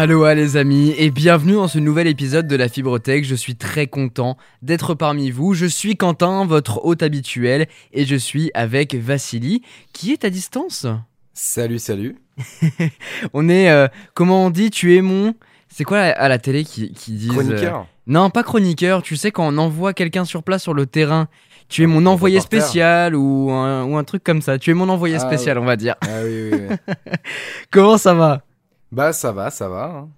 Aloha les amis et bienvenue dans ce nouvel épisode de la Fibrotech. Je suis très content d'être parmi vous. Je suis Quentin, votre hôte habituel, et je suis avec Vassili, qui est à distance. Salut, salut. on est, euh, comment on dit, tu es mon... C'est quoi à la télé qui, qui disent... Chroniqueur Non, pas chroniqueur, tu sais quand on envoie quelqu'un sur place sur le terrain. Tu es mon envoyé spécial ou un, ou un truc comme ça. Tu es mon envoyé Ah, spécial, on va dire. Ah oui, oui, oui. Comment ça va? Bah ça va, ça va. hein.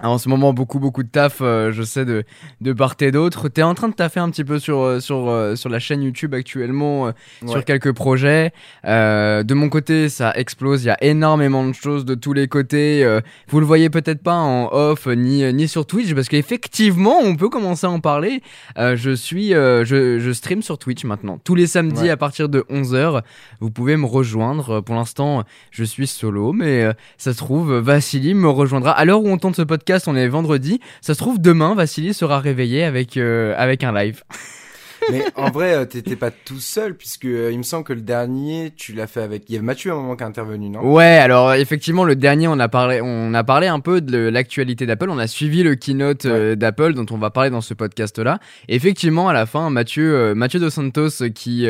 Ah, En ce moment, beaucoup, beaucoup de taf, euh, je sais, de, de part et d'autre. T'es en train de taffer un petit peu sur, euh, sur, euh, sur la chaîne YouTube actuellement, euh, sur quelques projets. Euh, de mon côté, ça explose. Il y a énormément de choses de tous les côtés. Vous le voyez peut-être pas en off, ni, ni sur Twitch, parce qu'effectivement, on peut commencer à en parler. Je suis, je, je stream sur Twitch maintenant. Tous les samedis Ouais. à partir de 11h, vous pouvez me rejoindre. Pour l'instant, je suis solo, mais ça se trouve, Vassili me rejoindra. À l'heure où on tourne ce podcast, on est vendredi. Ça se trouve, demain, Vassili sera réveillé avec, euh, avec un live. Mais en vrai, euh, t'étais pas tout seul puisque euh, il me semble que le dernier, tu l'as fait avec. Il y avait Mathieu à un moment qui est intervenu, non? Ouais, alors effectivement, le dernier, on a parlé, on a parlé un peu de l'actualité d'Apple. On a suivi le keynote euh, d'Apple dont on va parler dans ce podcast-là. Effectivement, à la fin, Mathieu, euh, Mathieu dos Santos, qui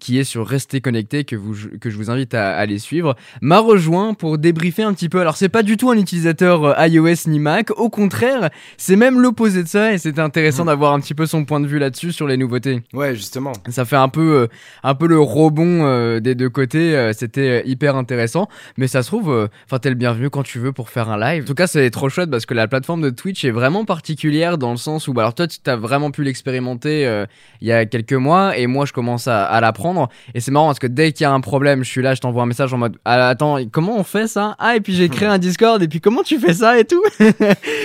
qui est sur Restez connecté, que vous que je vous invite à, aller suivre, m'a rejoint pour débriefer un petit peu. Alors, c'est pas du tout un utilisateur iOS ni Mac. Au contraire, c'est même l'opposé de ça. Et c'était intéressant Mhm. d'avoir un petit peu son point de vue là-dessus sur les nouveautés. Ouais, justement. Ça fait un peu, euh, un peu le rebond euh, des deux côtés. euh, C'était hyper intéressant. Mais ça se trouve, enfin, t'es le bienvenu quand tu veux pour faire un live. En tout cas, c'est trop chouette parce que la plateforme de Twitch est vraiment particulière dans le sens où, bah, alors toi, tu as vraiment pu l'expérimenter euh, il y a quelques mois et moi, je commence à, à l'apprendre. Et c'est marrant parce que dès qu'il y a un problème, je suis là, je t'envoie un message en mode, ah, attends, comment on fait ça? Ah, et puis j'ai créé un Discord et puis comment tu fais ça et tout?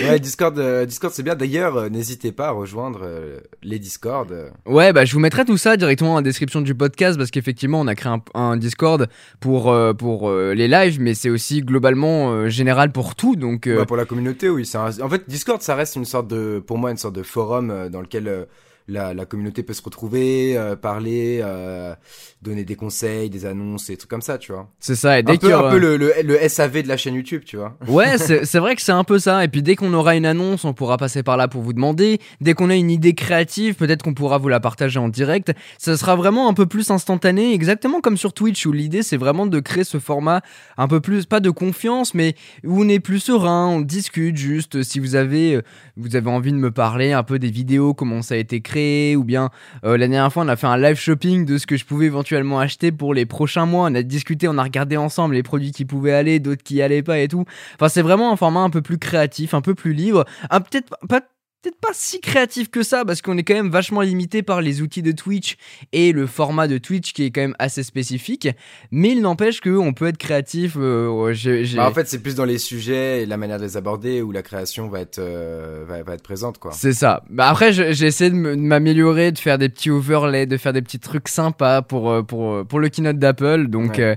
Ouais, Discord, euh, Discord c'est bien. D'ailleurs, n'hésitez pas à rejoindre euh, les Discord. euh. Bah je vous mettrai tout ça directement en description du podcast parce qu'effectivement on a créé un, Discord pour euh, euh, les lives, mais c'est aussi globalement euh, général pour tout. Donc Ouais, pour la communauté, oui. En fait, Discord, ça reste une sorte de, pour moi, une sorte de forum dans lequel la, la communauté peut se retrouver, euh, parler, euh, donner des conseils, des annonces, et trucs comme ça, tu vois. c'est ça. Et dès Un peu, un peu le, le, le SAV de la chaîne YouTube, tu vois. Ouais, c'est c'est vrai que c'est un peu ça. Et puis dès qu'on aura une annonce, on pourra passer par là pour vous demander. Dès qu'on a une idée créative, peut-être qu'on pourra vous la partager en direct. Ça sera vraiment un peu plus instantané, exactement comme sur Twitch où l'idée c'est vraiment de créer ce format un peu plus, pas de confiance, mais où on est plus serein, on discute juste. Si vous avez, euh, vous avez envie de me parler un peu des vidéos, comment ça a été créé, ou bien euh, la dernière fois on a fait un live shopping de ce que je pouvais éventuellement acheter pour les prochains mois. On a discuté, on a regardé ensemble les produits qui pouvaient aller, d'autres qui allaient pas et tout. Enfin, c'est vraiment un format un peu plus créatif, un peu plus libre. Ah, peut-être pas. Peut-être pas si créatif que ça, parce qu'on est quand même vachement limité par les outils de Twitch et le format de Twitch qui est quand même assez spécifique. Mais il n'empêche qu'on peut être créatif. euh, ouais, j'ai- j'ai- Bah, en fait, c'est plus dans les sujets et la manière de les aborder où la création va être, euh, va, va être présente, quoi. C'est ça. Bah après, je- j'ai essayé de m'améliorer, de faire des petits overlays, de faire des petits trucs sympas pour, euh, pour, pour le keynote d'Apple. Donc, Ouais. euh,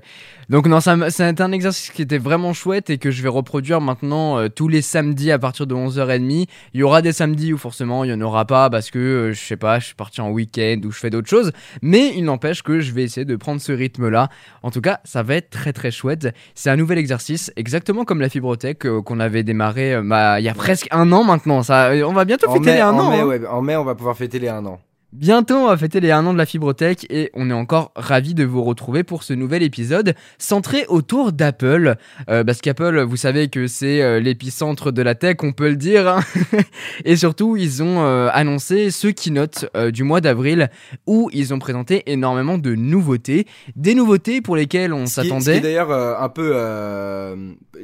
donc non, c'est un exercice qui était vraiment chouette et que je vais reproduire maintenant euh, tous les samedis à partir de 11h30. Il y aura des samedis où forcément il n'y en aura pas parce que, euh, je sais pas, je suis parti en week-end ou je fais d'autres choses. Mais il n'empêche que je vais essayer de prendre ce rythme-là. En tout cas, ça va être très très chouette. C'est un nouvel exercice, exactement comme la fibrotech euh, qu'on avait démarré bah, il y a presque un an maintenant. Ça, on va bientôt En fêter mai, les un en, an. mai, hein. ouais, en mai, on va pouvoir fêter les un an. Bientôt, on va fêter les 1 an de la Fibrotech et on est encore ravis de vous retrouver pour ce nouvel épisode centré autour d'Apple. Euh, parce qu'Apple, vous savez que c'est euh, l'épicentre de la tech, on peut le dire. hein. et surtout, ils ont euh, annoncé ce keynote euh, du mois d'avril où ils ont présenté énormément de nouveautés. Des nouveautés pour lesquelles on s'attendait. d'ailleurs euh, un peu, euh,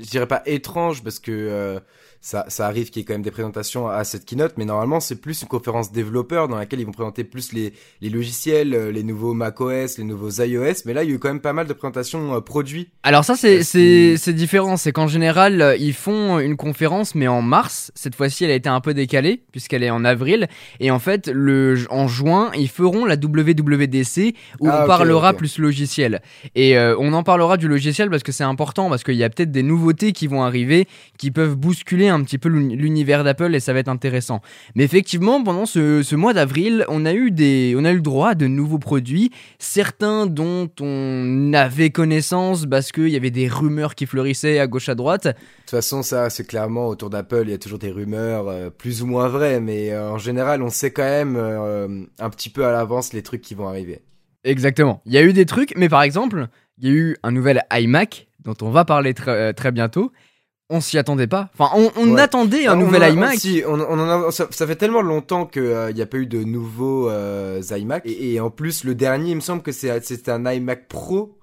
je dirais pas étrange parce que euh, ça, ça arrive qu'il y ait quand même des présentations à cette keynote, mais normalement c'est plus une conférence développeur dans laquelle ils vont présenter plus les, les logiciels, euh, les nouveaux macOS, les nouveaux iOS, mais là il y a eu quand même pas mal de présentations euh, produits. Alors ça c'est c'est différent, c'est qu'en général euh, ils font une conférence mais en mars. Cette fois-ci elle a été un peu décalée puisqu'elle est en avril et en fait le en juin ils feront la WWDC où Ah, on parlera plus logiciel et euh, on en parlera du logiciel parce que c'est important parce qu'il y a peut-être des nouveautés qui vont arriver qui peuvent bousculer un petit peu l'univers d'Apple et ça va être intéressant. Mais effectivement, pendant ce, mois d'avril, on a eu des, on a eu le droit à de nouveaux produits, certains dont on avait connaissance parce qu'il y avait des rumeurs qui fleurissaient à gauche à droite. De toute façon, ça, c'est clairement autour d'Apple, il y a toujours des rumeurs euh, plus ou moins vraies, mais euh, en général, on sait quand même euh, un petit peu à l'avance les trucs qui vont arriver. Exactement. Il y a eu des trucs, mais par exemple, il y a eu un nouvel iMac dont on va parler très bientôt on s'y attendait pas. Enfin, on, attendait un nouvel iMac. Si, on, ça, fait tellement longtemps qu'il n'y a pas eu de nouveaux iMac. Et, en plus, le dernier, il me semble que c'était un iMac Pro.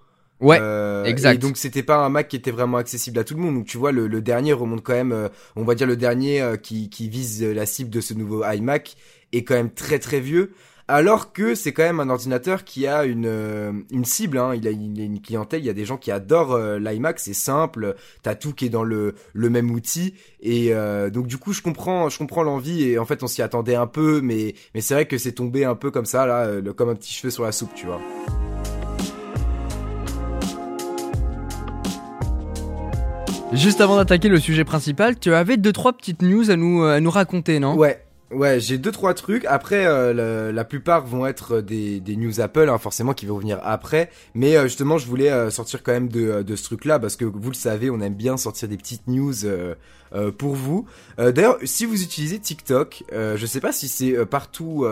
Ouais, euh, exact. Et donc c'était pas un Mac qui était vraiment accessible à tout le monde. Donc tu vois, le, dernier remonte quand même, euh, on va dire le dernier euh, qui, qui vise la cible de ce nouveau iMac est quand même très très vieux. Alors que c'est quand même un ordinateur qui a une, une cible, hein. il, a, une clientèle, il y a des gens qui adorent l'iMac, c'est simple, t'as tout qui est dans le, le même outil, et donc du coup je comprends je comprends l'envie, et en fait on s'y attendait un peu, mais, mais c'est vrai que c'est tombé un peu comme ça, là, comme un petit cheveu sur la soupe, tu vois. Juste avant d'attaquer le sujet principal, tu avais deux trois petites news à nous à nous raconter, non? Ouais. Ouais, j'ai deux trois trucs. Après, euh, la plupart vont être des, des news Apple, hein, forcément, qui vont venir après. Mais euh, justement, je voulais euh, sortir quand même de, de ce truc-là parce que vous le savez, on aime bien sortir des petites news euh, pour vous. Euh, d'ailleurs, si vous utilisez TikTok, euh, je sais pas si c'est partout,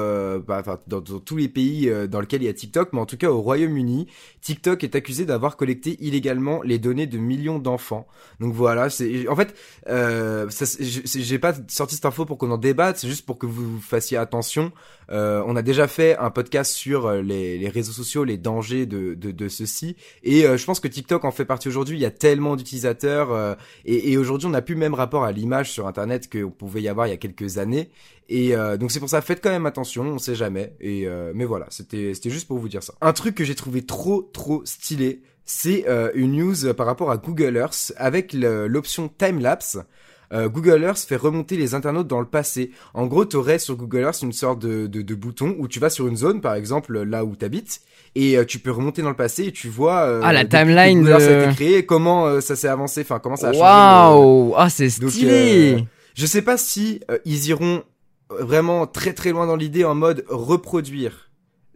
bah, dans, tous les pays dans lesquels il y a TikTok, mais en tout cas au Royaume-Uni, TikTok est accusé d'avoir collecté illégalement les données de millions d'enfants. Donc voilà, en fait, j'ai pas sorti cette info pour qu'on en débatte, c'est juste pour que vous fassiez attention. on a déjà fait un podcast sur les, les réseaux sociaux, les dangers de, de, de ceci, et je pense que TikTok en fait partie aujourd'hui. Il y a tellement d'utilisateurs, et, et aujourd'hui on a pu même à l'image sur internet qu'on pouvait y avoir il y a quelques années. Et euh, donc c'est pour ça, faites quand même attention, on sait jamais. Et euh, mais voilà, c'était c'était juste pour vous dire ça. Un truc que j'ai trouvé trop trop stylé, c'est euh, une news par rapport à Google Earth avec l'option time lapse. Google Earth fait remonter les internautes dans le passé. En gros, tu aurais sur Google Earth une sorte de, de, de, bouton où tu vas sur une zone, par exemple là où tu habites, et tu peux remonter dans le passé et tu vois ah la timeline de... ça a été créé, comment ça s'est avancé, enfin comment ça a changé. Waouh, ah c'est stylé. je sais pas si ils iront vraiment très très loin dans l'idée en mode reproduire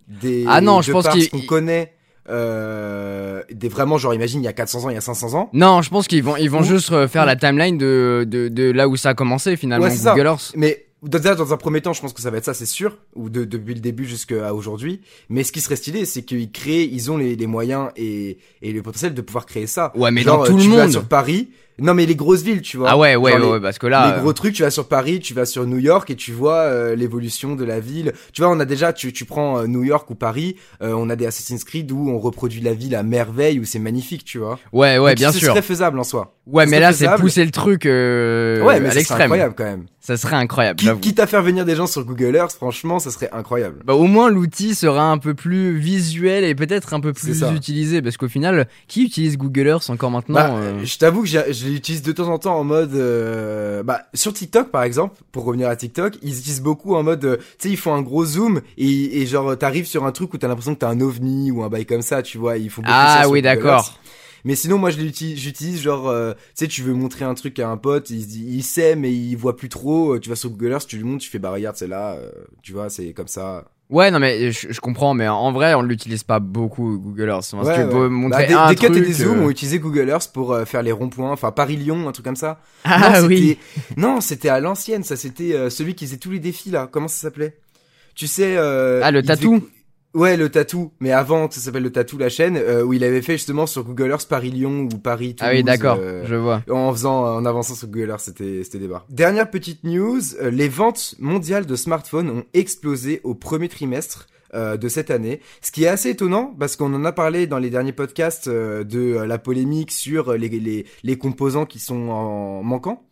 des ah non je pense qu'on connaît euh, des vraiment genre imagine il y a 400 ans il y a 500 ans non je pense qu'ils vont ils vont juste faire la timeline de, de, de là où ça a commencé finalement Google Earth mais dans un premier temps, je pense que ça va être ça, c'est sûr, ou de, depuis le début jusqu'à aujourd'hui. Mais ce qui serait stylé, c'est qu'ils créent, ils ont les, les moyens et, et le potentiel de pouvoir créer ça. Ouais, mais dans tout le monde. sur Paris, non mais les grosses villes, tu vois. Ah ouais, ouais, ouais, parce que là. Les gros trucs, tu vas sur Paris, tu vas sur New York et tu vois euh, l'évolution de la ville. Tu vois, on a déjà, tu, tu prends euh, New York ou Paris, euh, on a des Assassin's Creed où on reproduit la ville à merveille, où c'est magnifique, tu vois. Ouais, ouais, bien sûr. C'est très faisable en soi. Ouais, mais là, c'est pousser le truc ouais, mais à l'extrême. incroyable quand même. Ça serait incroyable. Quitte, à faire venir des gens sur Google Earth, franchement, ça serait incroyable. Bah, au moins, l'outil sera un peu plus visuel et peut-être un peu plus utilisé, parce qu'au final, qui utilise Google Earth encore maintenant bah, Je t'avoue que je l'utilise de temps en temps en mode euh, bah sur TikTok par exemple pour revenir à TikTok ils utilisent beaucoup en mode euh, tu sais ils font un gros zoom et, et genre t'arrives sur un truc où t'as l'impression que t'as un ovni ou un bail comme ça tu vois ils font beaucoup ah oui d'accord. Mais sinon moi je l'utilise j'utilise genre euh, tu sais tu veux montrer un truc à un pote il, il sait mais il voit plus trop tu vas sur Google Earth tu lui montres tu fais bah regarde c'est là tu vois c'est comme ça Ouais, non, mais je, comprends, mais en vrai, on l'utilise pas beaucoup, Google Earth. Parce ouais, que ouais. montrer bah, un des, truc, des zooms euh... ont utilisé Google Earth pour euh, faire les ronds-points, enfin Paris-Lyon, un truc comme ça. Ah non, oui. Non, c'était à l'ancienne, ça. C'était euh, celui qui faisait tous les défis là. Comment ça s'appelait? Tu sais. Euh, ah, le tatou? Ouais, le tatou, mais avant ça s'appelle le tatou la chaîne, euh, où il avait fait justement sur Google Earth Paris-Lyon ou Paris Toulouse. Ah oui, d'accord, je vois. En faisant, en avançant sur Google Earth, c'était c'était des barres. Dernière petite news, les ventes mondiales de smartphones ont explosé au premier trimestre. Euh, de cette année. Ce qui est assez étonnant parce qu'on en a parlé dans les derniers podcasts euh, de euh, la polémique sur les, les, les composants qui sont en manquant.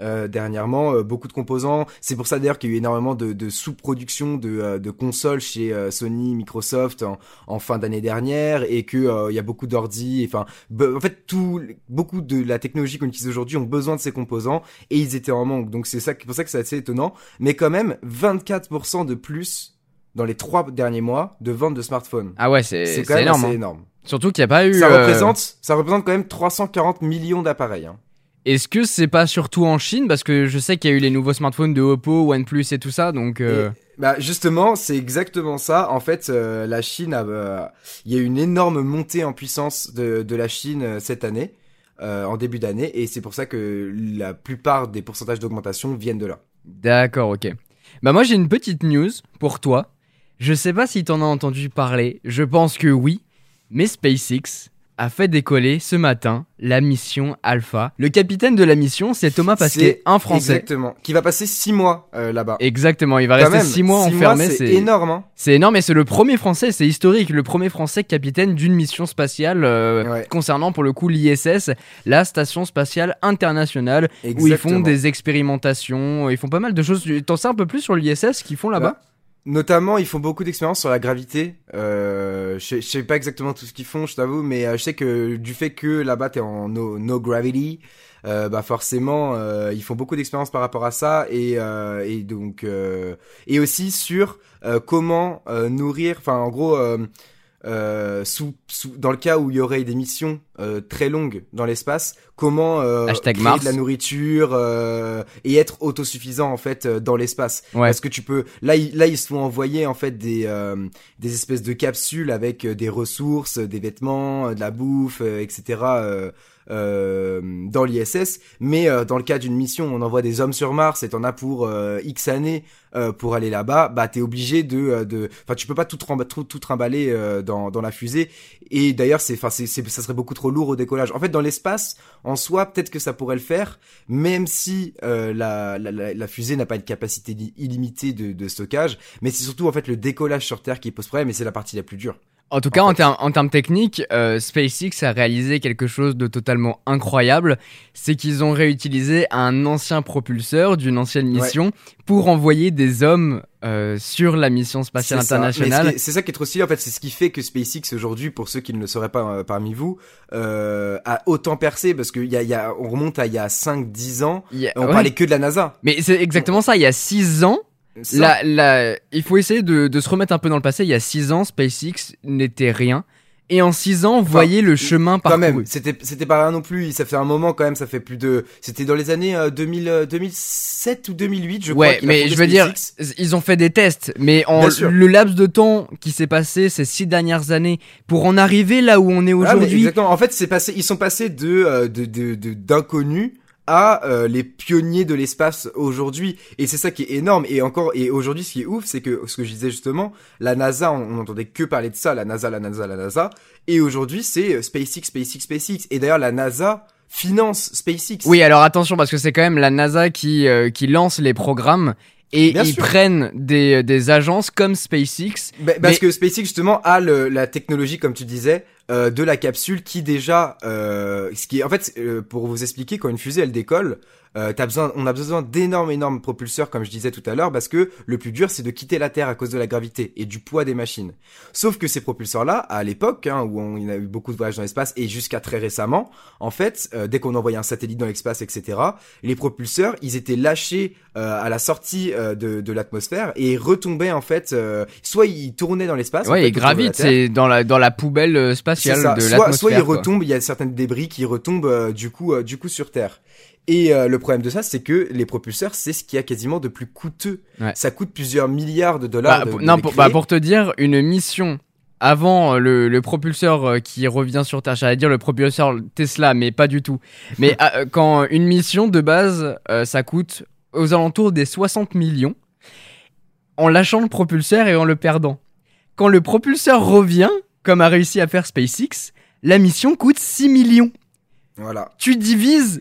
Dernièrement, beaucoup de composants. C'est pour ça d'ailleurs qu'il y a eu énormément de, de sous-production de, de, consoles chez Sony, Microsoft en, en fin d'année dernière, et que il y a beaucoup d'ordi. Enfin, en fait, tout, beaucoup de la technologie qu'on utilise aujourd'hui ont besoin de ces composants, et ils étaient en manque. Donc c'est ça, pour ça que c'est assez étonnant. Mais quand même, 24% de plus dans les trois derniers mois de vente de smartphones. Ah ouais, c'est énorme. Hein. énorme. Surtout qu'il n'y a pas eu. Ça euh, représente, ça représente quand même 340 millions d'appareils. Hein. Est-ce que c'est pas surtout en Chine? Parce que je sais qu'il y a eu les nouveaux smartphones de Oppo, OnePlus et tout ça, donc... Euh... bah justement, c'est exactement ça. En fait, euh, la Chine, euh, il y a eu une énorme montée en puissance de, de la Chine euh, cette année, en début d'année, et c'est pour ça que la plupart des pourcentages d'augmentation viennent de là. D'accord, ok. Bah moi j'ai une petite news pour toi. Je sais pas si t'en as entendu parler, je pense que oui, mais SpaceX a fait décoller ce matin la mission Alpha. Le capitaine de la mission, c'est Thomas Pasquet, un Français. Exactement. Qui va passer six mois euh, là-bas. Exactement. Il va rester six mois enfermé. C'est énorme. Hein. C'est énorme et c'est le premier Français, c'est historique, le premier Français capitaine d'une mission spatiale euh, concernant pour le coup l'ISS, la station spatiale internationale, où ils font des expérimentations, ils font pas mal de choses. T'en sais un peu plus sur l'ISS qu'ils font là-bas? Notamment, ils font beaucoup d'expériences sur la gravité. Euh, je, sais pas exactement tout ce qu'ils font, je t'avoue, mais euh, je sais que du fait que là-bas t'es en no, no gravity, euh, bah forcément, euh, ils font beaucoup d'expériences par rapport à ça et, euh, et donc et aussi sur comment nourrir. Enfin, en gros euh, sous, sous, dans le cas où il y aurait des missions euh, très longues dans l'espace, comment euh, créer de la nourriture euh, et être autosuffisant en fait euh, dans l'espace? Ouais. Parce que tu peux, là, là ils se font envoyer en fait des des espèces de capsules avec des ressources, des vêtements, de la bouffe, etc. Euh, dans l'ISS, mais euh, dans le cas d'une mission, on envoie des hommes sur Mars et t'en as pour euh, X années pour aller là-bas, bah t'es obligé de, de, enfin tu peux pas tout, tout, tout trimballer dans, dans la fusée. Et d'ailleurs, c'est, enfin c'est, ça serait beaucoup trop lourd au décollage. En fait, dans l'espace, en soi, peut-être que ça pourrait le faire, même si la, la, la, fusée n'a pas une capacité illimitée de, de stockage, mais c'est surtout en fait le décollage sur Terre qui pose problème, et c'est la partie la plus dure. En tout cas, en, en, termes techniques, euh, SpaceX a réalisé quelque chose de totalement incroyable. C'est qu'ils ont réutilisé un ancien propulseur d'une ancienne mission pour envoyer des hommes euh, sur la mission spatiale internationale. C'est ça qui est trop stylé en fait, c'est ce qui fait que SpaceX aujourd'hui, pour ceux qui ne le sauraient pas euh, parmi vous, euh, a autant percé parce que y a, y a, on remonte à il y a 5-10 ans, on parlait que de la NASA. Mais c'est exactement ça, il y a 6 ans, la, il faut essayer de, de, se remettre un peu dans le passé. Il y a 6 ans, SpaceX n'était rien. Et en 6 ans, vous voyez le chemin parcouru. Quand même, c'était c'était pas rien non plus. Ça fait un moment quand même. Ça fait plus de. C'était dans les années 2000, 2007 euh, ou 2008, je crois. Ouais, mais je veux dire, ils ont fait des tests, mais en le laps de temps qui s'est passé ces six dernières années pour en arriver là où on est ah, aujourd'hui. exactement. En fait, c'est passé. Ils sont passés de euh, de d'inconnus à euh, les pionniers de l'espace aujourd'hui. Et c'est ça qui est énorme. Et encore et aujourd'hui ce qui est ouf c'est que ce que je disais justement la NASA on n'entendait que parler de ça la NASA la NASA la NASA. Et aujourd'hui c'est euh, SpaceX SpaceX SpaceX. Et d'ailleurs la NASA finance SpaceX. Oui alors attention parce que c'est quand même la NASA qui euh, qui lance les programmes et ils prennent des, des agences comme SpaceX. Bah, parce que SpaceX justement a le, la technologie, comme tu disais, euh, de la capsule qui déjà, euh, ce qui en fait euh, pour vous expliquer quand une fusée elle décolle, euh, as besoin, on a besoin d'énormes, énormes propulseurs, comme je disais tout à l'heure, parce que le plus dur, c'est de quitter la Terre à cause de la gravité et du poids des machines. Sauf que ces propulseurs-là, à l'époque, hein, où on, il y a eu beaucoup de voyages dans l'espace, et jusqu'à très récemment, en fait, euh, dès qu'on envoyait un satellite dans l'espace, etc., les propulseurs, ils étaient lâchés euh, à la sortie de, de l'atmosphère et retombaient, en fait, soit ils tournaient dans l'espace. Ouais, ils gravitent, c'est dans la, dans la poubelle spatiale de l'atmosphère. Soit, soit ils retombent, il y a certains débris qui retombent, du coup, du coup, sur Terre. Et euh, le problème de ça, c'est que les propulseurs, c'est ce qui a quasiment de plus coûteux. Ça coûte plusieurs milliards de dollars. Bah, non, pour, bah, pour te dire, une mission avant euh, le, le, propulseur euh, qui revient sur Terre, j'allais dire le propulseur Tesla, mais pas du tout. Mais quand une mission de base, ça coûte aux alentours des 60 millions, en lâchant le propulseur et en le perdant. Quand le propulseur revient, comme a réussi à faire SpaceX, la mission coûte 6 millions. Voilà. Tu divises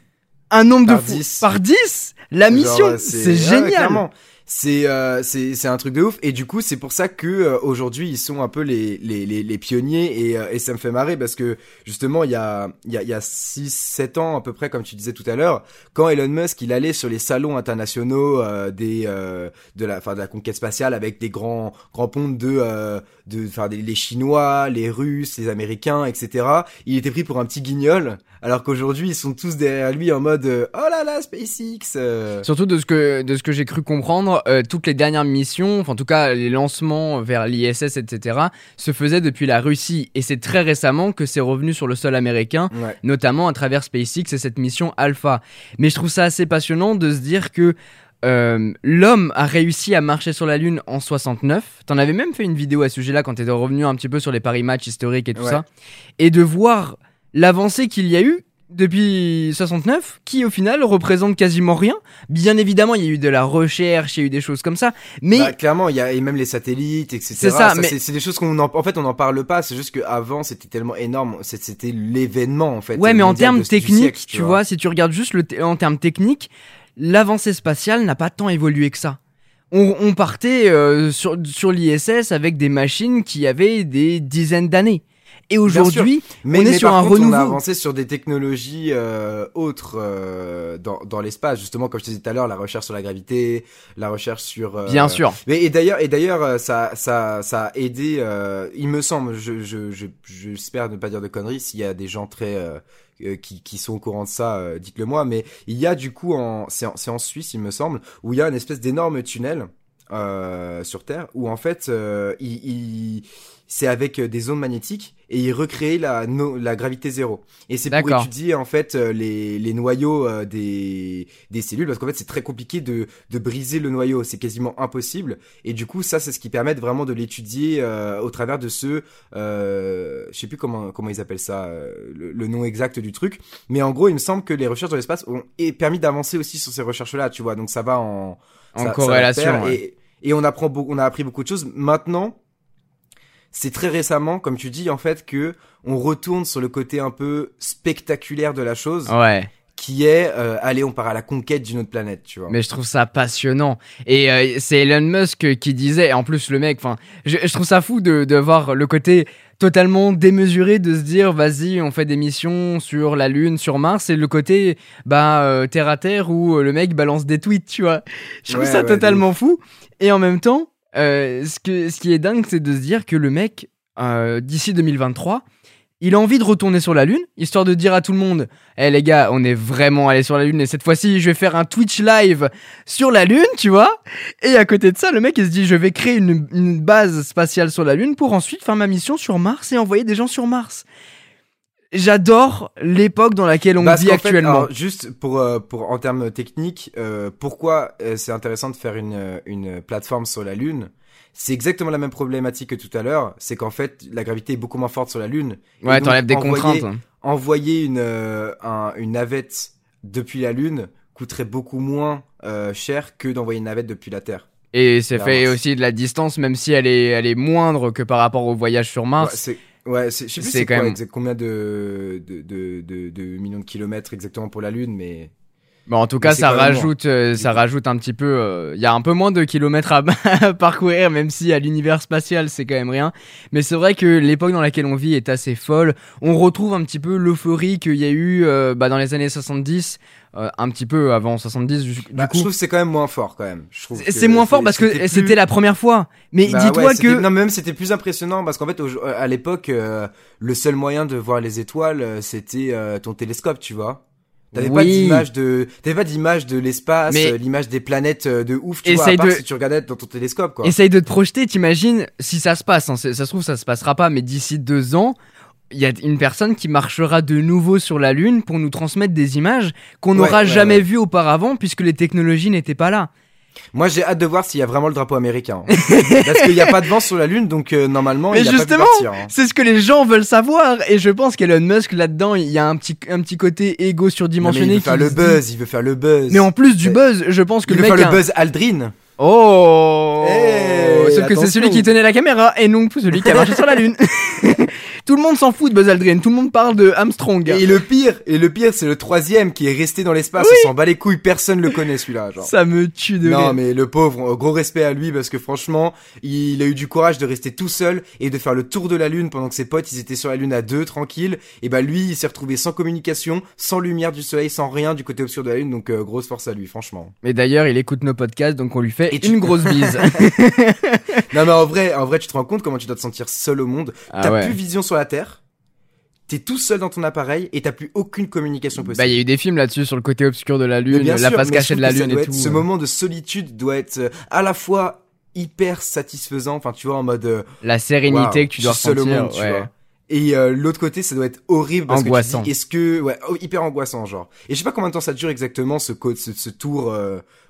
un nombre de 10. par 10 La mission, c'est génial. c'est euh, c'est c'est un truc de ouf. Et du coup c'est pour ça que euh, aujourd'hui ils sont un peu les les les, les pionniers. Et euh, et ça me fait marrer parce que justement il y a il y a il y a 6 7 ans à peu près comme tu disais tout à l'heure quand Elon Musk il allait sur les salons internationaux euh, des de la enfin de la conquête spatiale avec des grands grands pontes de de enfin les chinois les russes les américains etc il était pris pour un petit guignol alors qu'aujourd'hui ils sont tous derrière lui en mode oh là là SpaceX surtout de ce que de ce que j'ai cru comprendre euh, toutes les dernières missions, enfin en tout cas les lancements vers l'ISS, etc., se faisaient depuis la Russie. Et c'est très récemment que c'est revenu sur le sol américain, Ouais. notamment à travers SpaceX et cette mission Alpha. Mais je trouve ça assez passionnant de se dire que euh, l'homme a réussi à marcher sur la Lune en 69. T'en avais même fait une vidéo à ce sujet-là quand t'étais revenu un petit peu sur les paris matchs historiques et tout Ouais. ça. Et de voir l'avancée qu'il y a eu depuis 69, qui au final représente quasiment rien. Bien évidemment, il y a eu de la recherche, il y a eu des choses comme ça, mais Bah, clairement, il y a et même les satellites, etc. C'est ça, mais- c'est des choses qu'on en, en fait on n'en parle pas. C'est juste qu'avant c'était tellement énorme, c'était l'événement en fait. Ouais, mais en termes techniques, tu vois, si tu regardes juste le en termes techniques, l'avancée spatiale n'a pas tant évolué que ça. On, on partait euh, sur, sur l'ISS avec des machines qui avaient des dizaines d'années. Et aujourd'hui, on est sur un contre, On renouveau. a avancé sur des technologies euh, autres euh, dans, dans l'espace, justement, comme je te disais tout à l'heure, la recherche sur la gravité, la recherche sur. euh, bien sûr, Mais et d'ailleurs, et d'ailleurs, euh, ça, ça, ça a aidé. euh, il me semble, je, je, je, j'espère ne pas dire de conneries. S'il y a des gens très euh, qui, qui sont au courant de ça, euh, dites-le moi. Mais il y a du coup, en, c'est en, c'est en Suisse, il me semble, où il y a une espèce d'énorme tunnel euh, sur Terre, où en fait, euh, il, il- c'est avec euh, des ondes magnétiques et il recrée la, no- la gravité zéro. Et c'est pour étudier en fait euh, les, les noyaux euh, des, des cellules, parce qu'en fait c'est très compliqué de, de briser le noyau, c'est quasiment impossible. Et du coup, ça, c'est ce qui permet vraiment de l'étudier euh, au travers de ce, euh, je sais plus comment comment ils appellent ça, le, le nom exact du truc. Mais en gros, il me semble que les recherches dans l'espace ont permis d'avancer aussi sur ces recherches-là, tu vois. Donc ça va en en ça- ça va corrélation. ouais. Et, et on apprend on a appris beaucoup de choses. Maintenant, c'est très récemment, comme tu dis, en fait, que on retourne sur le côté un peu spectaculaire de la chose, Ouais. qui est, euh, allez, on part à la conquête d'une autre planète, tu vois. Mais je trouve ça passionnant. Et euh, c'est Elon Musk qui disait, et en plus le mec, enfin, je, je trouve ça fou de, de voir le côté totalement démesuré de se dire, vas-y, on fait des missions sur la Lune, sur Mars, et le côté, bah, euh, terre à terre où le mec balance des tweets, tu vois. Je trouve Ouais, ça ouais, totalement fou. Et en même temps, euh, ce, qui est dingue, c'est de se dire que le mec, euh, d'ici 2023, il a envie de retourner sur la Lune, histoire de dire à tout le monde Eh les gars, on est vraiment allé sur la Lune et cette fois-ci, je vais faire un Twitch live sur la Lune, tu vois? Et à côté de ça, le mec, il se dit Je vais créer une base spatiale sur la Lune pour ensuite faire ma mission sur Mars et envoyer des gens sur Mars. J'adore l'époque dans laquelle on Parce vit fait, actuellement. alors, juste pour, euh, pour en termes techniques, euh, pourquoi euh, c'est intéressant de faire une, une plateforme sur la Lune? C'est exactement la même problématique que tout à l'heure. C'est qu'en fait, la gravité est beaucoup moins forte sur la Lune. Ouais, t'enlèves des envoyer- contraintes. envoyer une, euh, un- une navette depuis la Lune coûterait beaucoup moins euh, cher que d'envoyer une navette depuis la Terre. Et c'est fait aussi de la distance, même si elle est, elle est moindre que par rapport au voyage sur Mars. Ouais, c'est- je sais plus C'est quand quoi, même- combien de de, de, de de millions de kilomètres exactement pour la Lune, mais Bon, en tout Mais cas, ça rajoute, euh, ça rajoute un petit peu. euh, Il y a un peu moins de kilomètres à, à parcourir, même si à l'univers spatial, c'est quand même rien. Mais c'est vrai que l'époque dans laquelle on vit est assez folle. On retrouve un petit peu l'euphorie qu'il y a eu euh, bah, dans les années 70, euh, un petit peu avant 70, du, du Bah, je coup. trouve que c'est quand même moins fort quand même. Je trouve C'est moins fort parce que plus- c'était la première fois. Mais Bah dis-toi ouais, que. non mais même c'était plus impressionnant parce qu'en fait au- à l'époque euh, le seul moyen de voir les étoiles c'était euh, ton télescope tu vois t'avais pas d'image de t'avais pas d'image de l'espace Mais- euh, l'image des planètes euh, de ouf tu vois Essaye à part de- si tu regardais dans ton télescope quoi Essaye de te projeter, t'imagines si ça se passe. hein, ça se trouve, ça se passera pas, mais d'ici deux ans, il y a une personne qui marchera de nouveau sur la Lune pour nous transmettre des images qu'on Ouais, n'aura ouais, jamais ouais. vues auparavant puisque les technologies n'étaient pas là. Moi j'ai hâte de voir s'il y a vraiment le drapeau américain hein. parce qu'il y a pas de vent sur la lune donc euh, normalement Mais il a justement, pas pu partir hein. C'est ce que les gens veulent savoir et je pense qu'Elon Musk là-dedans, il y a un petit, un petit côté égo Non, surdimensionné il veut faire le dit- buzz il veut faire le buzz Mais en plus du buzz, je pense que il le veut mec faire a- le buzz Aldrin Oh Hey, Sauf que c'est celui qui tenait la caméra et non celui qui a marché sur la lune. tout le monde s'en fout de Buzz Aldrin, tout le monde parle de Armstrong. Et le pire, et le pire, c'est le troisième qui est resté dans l'espace. On s'en bat les couilles, personne le connaît celui-là. Genre. Ça me tue de Non rire. mais le pauvre, gros respect à lui parce que franchement, il a eu du courage de rester tout seul et de faire le tour de la lune pendant que ses potes ils étaient sur la lune à deux tranquilles. Et bah lui, il s'est retrouvé sans communication, sans lumière du soleil, sans rien du côté obscur de la lune. Donc euh, grosse force à lui, franchement. Mais d'ailleurs, il écoute nos podcasts, donc on lui fait Et tu- une grosse bise. non mais en vrai, en vrai, tu te rends compte comment tu dois te sentir seul au monde. Ah T'as ouais. plus vision sur la Terre. t'es tout seul dans ton appareil et t'as plus aucune communication possible. Bah, il y a eu des films là-dessus sur le côté obscur de la lune, la face cachée de la lune et tout. Ce moment de solitude doit être euh, à la fois hyper satisfaisant, enfin tu vois en mode euh, la sérénité que tu dois ressentir, seul au monde, tu vois. Et euh, l'autre côté, ça doit être horrible parce angoissant. que est-ce que ouais, oh, hyper angoissant genre. Et je sais pas combien de temps ça dure exactement ce ce, ce tour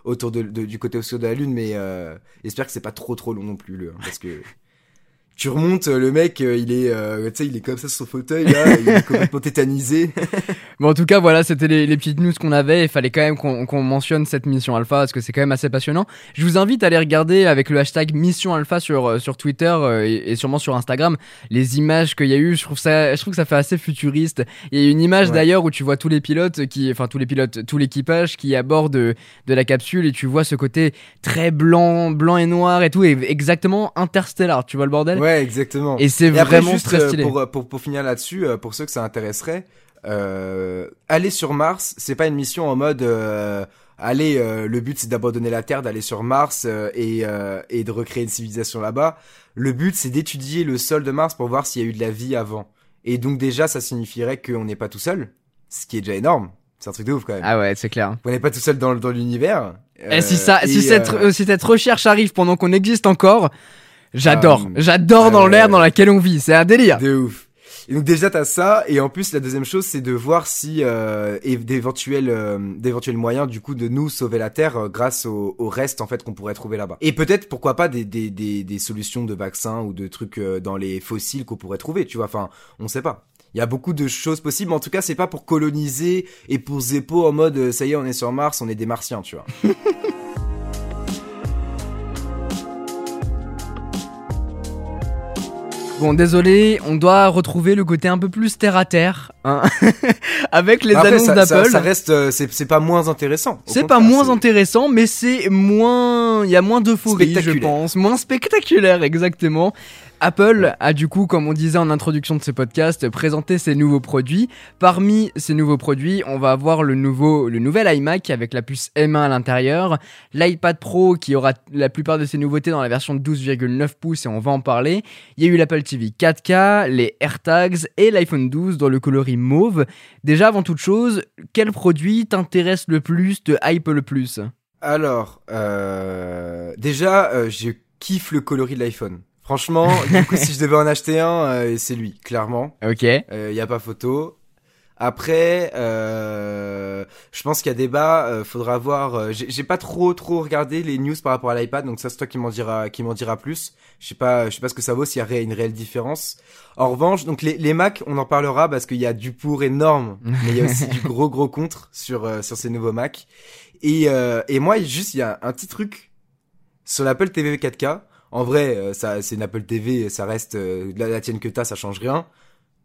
autour de, du côté obscur de la lune, mais j'espère que c'est pas trop trop long non plus hein, parce que tu remontes, euh, le mec, euh, il est, euh, tu sais, il est comme ça sur son fauteuil, là, il est complètement tétanisé. bon, en tout cas, voilà, c'était les, les, petites news qu'on avait. Il fallait quand même qu'on mentionne cette mission alpha parce que c'est quand même assez passionnant. Je vous invite à aller regarder avec le hashtag mission alpha sur sur Twitter et, sûrement sur Instagram les images qu'il y a eu. Je trouve ça, je trouve que ça fait assez futuriste. Il y a une image d'ailleurs où tu vois tous les pilotes qui, enfin tous les pilotes, tout l'équipage qui aborde de, de la capsule et tu vois ce côté très blanc, blanc et noir et tout, et exactement interstellar. Tu vois le bordel? Ouais, exactement. Et c'est vraiment juste, très euh, stylé. Pour, pour, pour finir là-dessus, euh, pour ceux que ça intéresserait, euh, aller sur Mars, c'est pas une mission en mode euh, aller. le but c'est d'abandonner la Terre, d'aller sur Mars et et de recréer une civilisation là-bas. Le but c'est d'étudier le sol de Mars pour voir s'il y a eu de la vie avant. Et donc déjà, ça signifierait qu'on n'est pas tout seul, ce qui est déjà énorme. C'est un truc de ouf quand même. Ah ouais, c'est clair. On n'est pas tout seul dans, dans l'univers. et si ça, si cette, si cette recherche arrive pendant qu'on existe encore, J'adore. Ah, J'adore dans l'ère dans laquelle on vit. C'est un délire. De ouf. Et donc déjà t'as ça et en plus la deuxième chose c'est de voir si euh, et d'éventuels euh, d'éventuels moyens du coup de nous sauver la terre euh, grâce au, au, reste en fait qu'on pourrait trouver là-bas. Et peut-être pourquoi pas des, des, des, des, solutions de vaccins ou de trucs euh, dans les fossiles qu'on pourrait trouver, tu vois. Enfin, on sait pas. Il y a beaucoup de choses possibles, mais en tout cas c'est pas pour coloniser et pour Zeppo en mode ça y est on est sur Mars, on est des martiens, tu vois. Bon, désolé, on doit retrouver le côté un peu plus terre à terre, hein, avec les annonces d'Apple. Ça, reste, euh, c'est pas moins intéressant. C'est pas moins intéressant, mais c'est moins, il y a moins d'euphorie, je pense, moins spectaculaire, exactement. Apple a du coup, comme on disait en introduction de ce podcast, présenté ses nouveaux produits. Parmi ces nouveaux produits, on va avoir le nouveau, nouvel iMac avec la puce M1 à l'intérieur, l'iPad Pro qui aura la plupart de ses nouveautés dans la version 12,9 pouces et on va en parler. Il y a eu l'Apple TV 4K, les AirTags et l'iPhone 12 dans le coloris mauve. Déjà, avant toute chose, quel produit t'intéresse le plus, te hype le plus? Alors, euh, déjà, euh, je kiffe le coloris de l'iPhone. Franchement, du coup, si je devais en acheter un, euh, c'est lui, clairement. Ok. Il euh, y a pas photo. Après, euh, je pense qu'il y a débat. Euh, faudra voir. Euh, j'ai pas trop trop regardé les news par rapport à l'iPad, donc ça c'est toi qui m'en dira qui m'en dira plus. Je sais pas, je sais pas ce que ça vaut s'il y a une réelle différence. En revanche, donc les, les Mac, on en parlera parce qu'il y a du pour énorme, mais il y a aussi du gros gros contre sur sur ces nouveaux Mac. Et et moi, juste il y a un petit truc sur l'Apple TV 4K. En vrai, euh, ça, c'est une Apple TV, ça reste euh, la, tienne que t'as, ça change rien.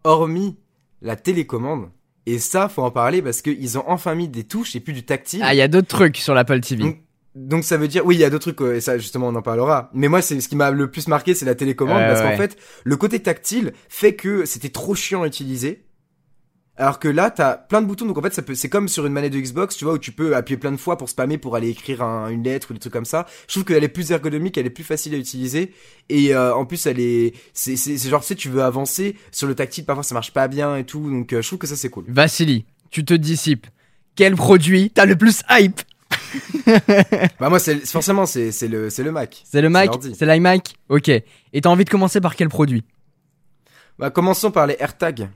Hormis la télécommande. Et ça, faut en parler parce qu'ils ont enfin mis des touches et plus du tactile. Ah, il y a d'autres trucs sur l'Apple TV. Donc, ça veut dire, oui, il y a d'autres trucs, et ça justement on en parlera. Mais moi, c'est ce qui m'a le plus marqué, c'est la télécommande, parce qu'en fait, le côté tactile fait que c'était trop chiant à utiliser. Alors que là, t'as plein de boutons, donc en fait, ça peut, c'est comme sur une manette de Xbox, tu vois, où tu peux appuyer plein de fois pour spammer, pour aller écrire une lettre ou des trucs comme ça. Je trouve qu'elle est plus ergonomique, elle est plus facile à utiliser, et euh, en plus, elle est, c'est, c'est, genre, tu sais, tu veux avancer sur le tactile, parfois ça marche pas bien et tout, donc euh, je trouve que ça c'est cool. Vassili, tu te dissipes. Quel produit t'as le plus hype? Bah moi, c'est forcément, c'est, c'est le, c'est le Mac. C'est le Mac, c'est l'iMac? Ok. Et t'as envie de commencer par quel produit? Bah commençons par les AirTags.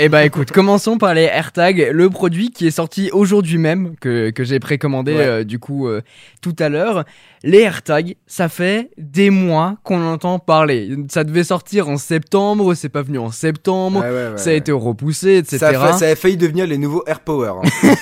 Eh bah écoute, commençons par les AirTags, le produit qui est sorti aujourd'hui même, que, que j'ai précommandé euh, du coup euh, tout à l'heure. Les AirTags, ça fait des mois qu'on entend parler. Ça devait sortir en septembre, c'est pas venu en septembre, ça a été repoussé, etc. Ça a, ça a, failli devenir les nouveaux AirPower. Hein.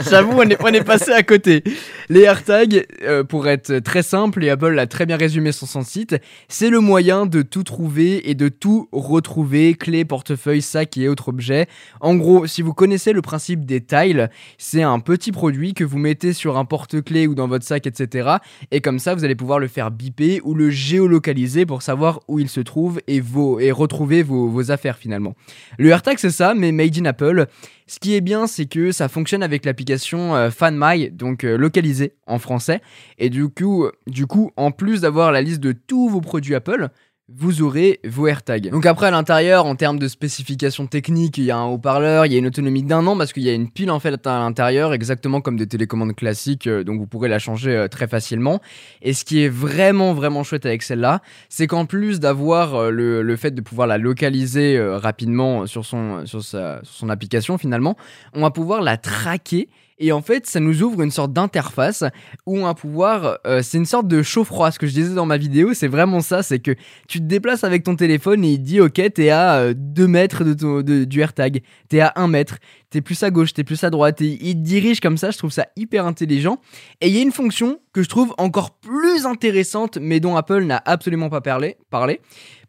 J'avoue, on est, on est passé à côté. Les AirTags, euh, pour être très simple, et Apple l'a très bien résumé sur son site, c'est le moyen de tout trouver et de tout retrouver, clés, portefeuille, sac et autres objets. En gros, si vous connaissez le principe des tiles, c'est un petit produit que vous mettez sur un porte-clés ou dans votre sac, etc et comme ça vous allez pouvoir le faire biper ou le géolocaliser pour savoir où il se trouve et, et retrouver vos, affaires finalement. Le AirTag c'est ça, mais made in Apple. Ce qui est bien, c'est que ça fonctionne avec l'application euh, FanMy, donc euh, localisée en français. Et du coup, du coup, en plus d'avoir la liste de tous vos produits Apple, vous aurez vos AirTags. Donc après à l'intérieur, en termes de spécifications techniques, il y a un haut-parleur, il y a une autonomie d'un an parce qu'il y a une pile en fait à l'intérieur, exactement comme des télécommandes classiques, euh, donc vous pourrez la changer euh, très facilement. Et ce qui est vraiment vraiment chouette avec celle-là, c'est qu'en plus d'avoir euh, le, fait de pouvoir la localiser rapidement sur son, sur son application finalement, on va pouvoir la traquer et en fait, ça nous ouvre une sorte d'interface où on va pouvoir. Euh, c'est une sorte de chaud-froid. Ce que je disais dans ma vidéo, c'est vraiment ça c'est que tu te déplaces avec ton téléphone et il dit Ok, t'es à 2 euh, mètres de ton, du AirTag, t'es à 1 mètre, t'es plus à gauche, t'es plus à droite. Et il te dirige comme ça. Je trouve ça hyper intelligent. Et il y a une fonction que je trouve encore plus intéressante, mais dont Apple n'a absolument pas parlé. parlé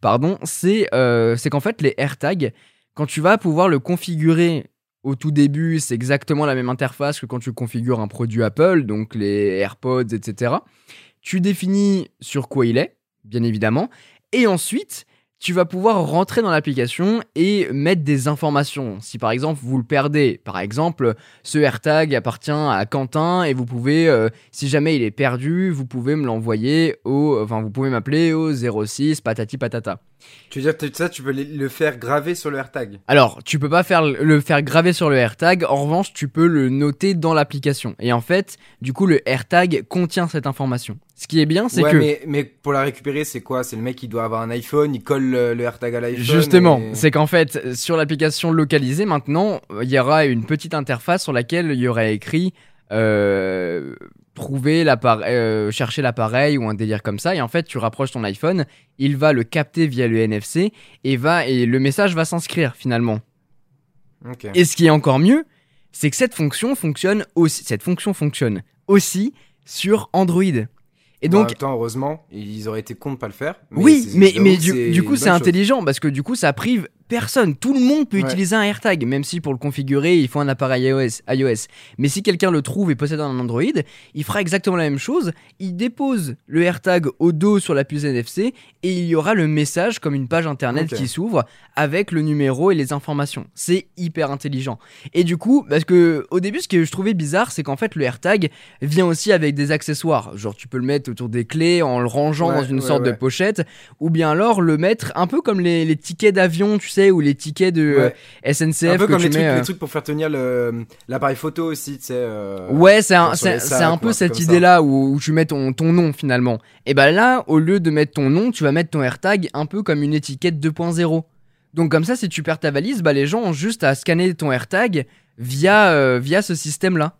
pardon, c'est euh, qu'en fait, les AirTags, quand tu vas pouvoir le configurer au tout début, c'est exactement la même interface que quand tu configures un produit Apple, donc les AirPods, etc. Tu définis sur quoi il est, bien évidemment, et ensuite, tu vas pouvoir rentrer dans l'application et mettre des informations. Si par exemple vous le perdez, par exemple, ce AirTag appartient à Quentin et vous pouvez, euh, si jamais il est perdu, vous pouvez me l'envoyer au, enfin vous pouvez m'appeler au 06 patati patata. Tu veux dire que ça, tu peux le faire graver sur le AirTag Alors, tu peux pas faire le faire graver sur le AirTag. En revanche, tu peux le noter dans l'application. Et en fait, du coup, le AirTag contient cette information. Ce qui est bien, c'est que. Mais, mais pour la récupérer, c'est quoi? C'est le mec qui doit avoir un iPhone, il colle le, AirTag à l'iPhone. Justement, c'est qu'en fait, sur l'application localisée, maintenant, il y aura une petite interface sur laquelle il y aura écrit. Euh, trouver l'appareil, euh, chercher l'appareil ou un délire comme ça. Et en fait, tu rapproches ton iPhone, il va le capter via le NFC et va et le message va s'inscrire finalement. Et ce qui est encore mieux, c'est que cette fonction fonctionne aussi. Cette fonction fonctionne aussi sur Android. Et donc, en heureusement, ils auraient été cons de pas le faire. oui, mais, mais du, du coup, c'est intelligent parce que du coup, ça prive personne, tout le monde peut utiliser un AirTag, même si pour le configurer, il faut un appareil iOS. iOS. Mais si quelqu'un le trouve et possède un Android, il fera exactement la même chose. Il dépose le AirTag au dos sur la puce NFC et il y aura le message comme une page internet qui s'ouvre avec le numéro et les informations. C'est hyper intelligent. Et du coup, parce que au début, ce que je trouvais bizarre, c'est qu'en fait, le AirTag vient aussi avec des accessoires. Genre, tu peux le mettre autour des clés en le rangeant dans une sorte de pochette, ou bien alors le mettre un peu comme les, les tickets d'avion, tu sais ou les tickets de SNCF. Euh, un peu comme les, trucs, les, trucs, pour faire tenir l'appareil photo aussi, tu sais. Euh, ouais, c'est un, un peu cette idée-là où, tu mets ton, ton nom finalement. Et bah là, au lieu de mettre ton nom, tu vas mettre ton AirTag un peu comme une étiquette 2.0. Donc comme ça, si tu perds ta valise, bah les gens ont juste à scanner ton AirTag via, euh, via ce système-là.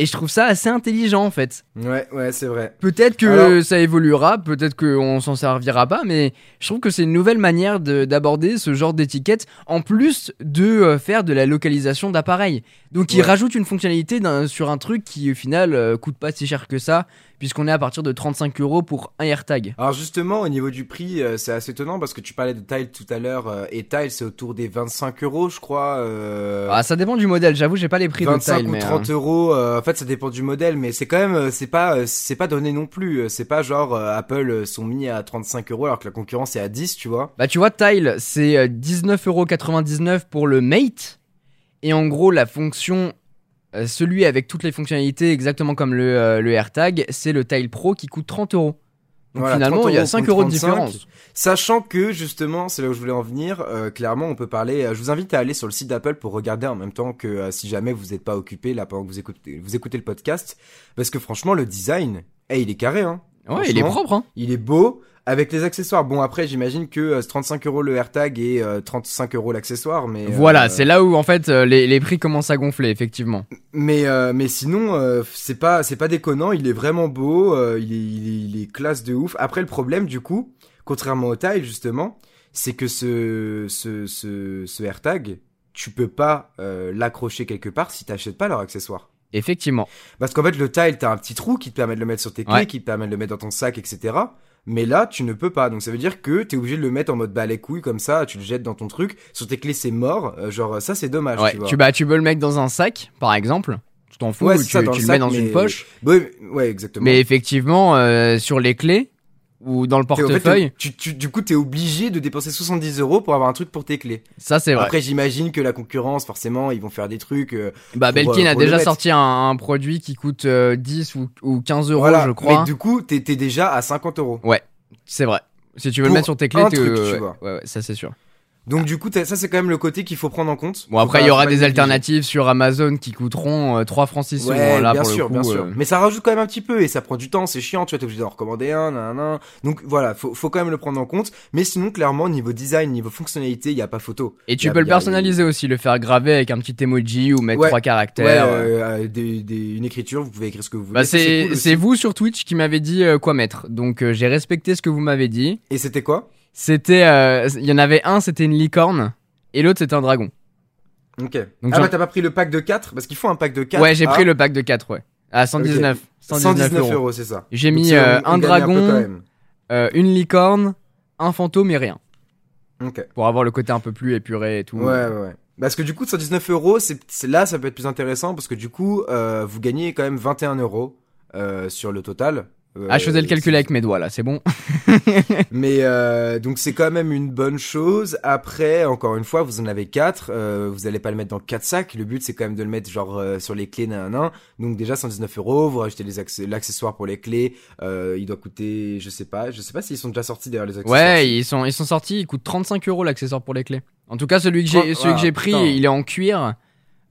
Et je trouve ça assez intelligent en fait. Ouais, ouais, c'est vrai. Peut-être que ça évoluera, peut-être qu'on s'en servira pas, mais je trouve que c'est une nouvelle manière d'aborder ce genre d'étiquette en plus de euh, faire de la localisation d'appareils. Donc il rajoute une fonctionnalité sur un truc qui au final euh, coûte pas si cher que ça puisqu'on est à partir de 35 euros pour un AirTag. Alors justement, au niveau du prix, euh, c'est assez étonnant parce que tu parlais de Tile tout à l'heure euh, et Tile c'est autour des 25 euros, je crois. Euh... Ah, ça dépend du modèle. J'avoue, j'ai pas les prix de Tile. ou 30 euh, euros. en fait, ça dépend du modèle, mais c'est quand même, c'est pas, c'est pas donné non plus. C'est pas genre Apple sont mis à 35 euros alors que la concurrence est à 10, tu vois. Bah tu vois, Tile c'est 19,99 euros pour le Mate. Et en gros, la fonction euh, celui avec toutes les fonctionnalités, exactement comme le, euh, le AirTag, c'est le Tile Pro qui coûte 30 euros. Donc finalement, il y a 5 euros de différence. Sachant que justement, c'est là où je voulais en venir, euh, clairement, on peut parler. je vous invite à aller sur le site d'Apple pour regarder en même temps que si jamais vous n'êtes pas occupé là pendant que vous écoutez, vous écoutez le podcast, parce que franchement, le design, eh, il est carré, hein. Ouais, il est propre, hein. Il est beau. Avec les accessoires. Bon, après, j'imagine que euh, c'est 35 euros le AirTag et 35 euh, euros l'accessoire, mais. Voilà, euh, c'est là où en fait les, les, prix commencent à gonfler, effectivement. Mais mais sinon, c'est pas c'est pas déconnant. Il est vraiment beau. il, est, il, est, classe de ouf. Après, le problème, du coup, contrairement au Tile justement, c'est que ce ce ce, ce AirTag, tu peux pas l'accrocher quelque part si t'achètes pas leur accessoire. Effectivement. Parce qu'en fait, le tile, t'as un petit trou qui te permet de le mettre sur tes clés, qui te permet de le mettre dans ton sac, etc. Mais là, tu ne peux pas. Donc ça veut dire que t'es obligé de le mettre en mode balai couille comme ça, tu le jettes dans ton truc. Sur tes clés, c'est mort. Euh, genre, ça, c'est dommage. Ouais, tu, bah, tu peux le mettre dans un sac, par exemple. Tu t'en fous, tu, tu le, mets dans une poche. Ouais, ouais, exactement. Mais effectivement, euh, sur les clés, ou dans le portefeuille. tu, tu, du coup, t'es obligé de dépenser 70 euros pour avoir un truc pour tes clés. Ça, c'est vrai. Après, j'imagine que la concurrence, forcément, ils vont faire des trucs. Euh, bah, Belkin euh, a déjà sorti un, produit qui coûte 10 euh, ou, ou 15 euros, je crois. Mais du coup, t'es déjà à 50 euros. Ouais, c'est vrai. Si tu veux le mettre sur tes clés, un tu- truc, tu vois. ouais, ouais, ça c'est sûr. Donc du coup, ça c'est quand même le côté qu'il faut prendre en compte. Bon après pas- il y aura des alternatives sur Amazon qui coûteront euh, 3 francs 6 Ouais, là bien pour sûr, le coup. bien sûr. euh, Mais ça rajoute quand même un petit peu et ça prend du temps, c'est chiant, tu vois, t'es obligé d'en recommander un, nan, nan. Donc voilà, faut, faut quand même le prendre en compte. Mais sinon, clairement, niveau design, niveau fonctionnalité, il y a pas photo. Et tu a- peux le a- personnaliser aussi, le faire graver avec un petit emoji ou mettre Ouais. trois Ouais, caractères. euh. euh, euh, des, des- une écriture, vous pouvez écrire ce que vous voulez. Bah c'est cool vous sur Twitch qui m'avez dit quoi mettre. Donc euh, j'ai respecté ce que vous m'avez dit. Et c'était quoi? C'était euh, il y en avait un, c'était une licorne et l'autre c'était un dragon. Ok. Donc ah j'en- bah t'as pas pris le pack de 4 Parce qu'il faut un pack de 4. Ouais, j'ai à pris le pack de 4 ouais. À 119. 119, 119 euros. c'est ça. J'ai mis on- euh, on un dragon, euh, une licorne, un fantôme et rien. Ok. Pour avoir le côté un peu plus épuré et tout. Ouais, ouais, ouais. Parce que du coup, 119 euros, c'est là, ça peut être plus intéressant parce que du coup, euh, vous gagnez quand même 21 euros sur le total. Euh, Ah, je faisais le calcul c'est- avec mes doigts là, c'est bon. Mais euh, donc c'est quand même une bonne chose. Après, encore une fois, vous en avez quatre. euh, vous allez pas le mettre dans quatre sacs. Le but c'est quand même de le mettre genre euh, sur les clés nan, nan. Donc déjà 119 euros. Vous rajoutez l'accessoire pour les clés. Euh, il doit coûter, je sais pas, je sais pas s'ils sont déjà sortis d'ailleurs les accessoires. Ouais, ils sont, ils sont sortis, ils coûtent 35 euros l'accessoire pour les clés. En tout cas, celui que j'ai, celui que j'ai pris, putain. il est en cuir.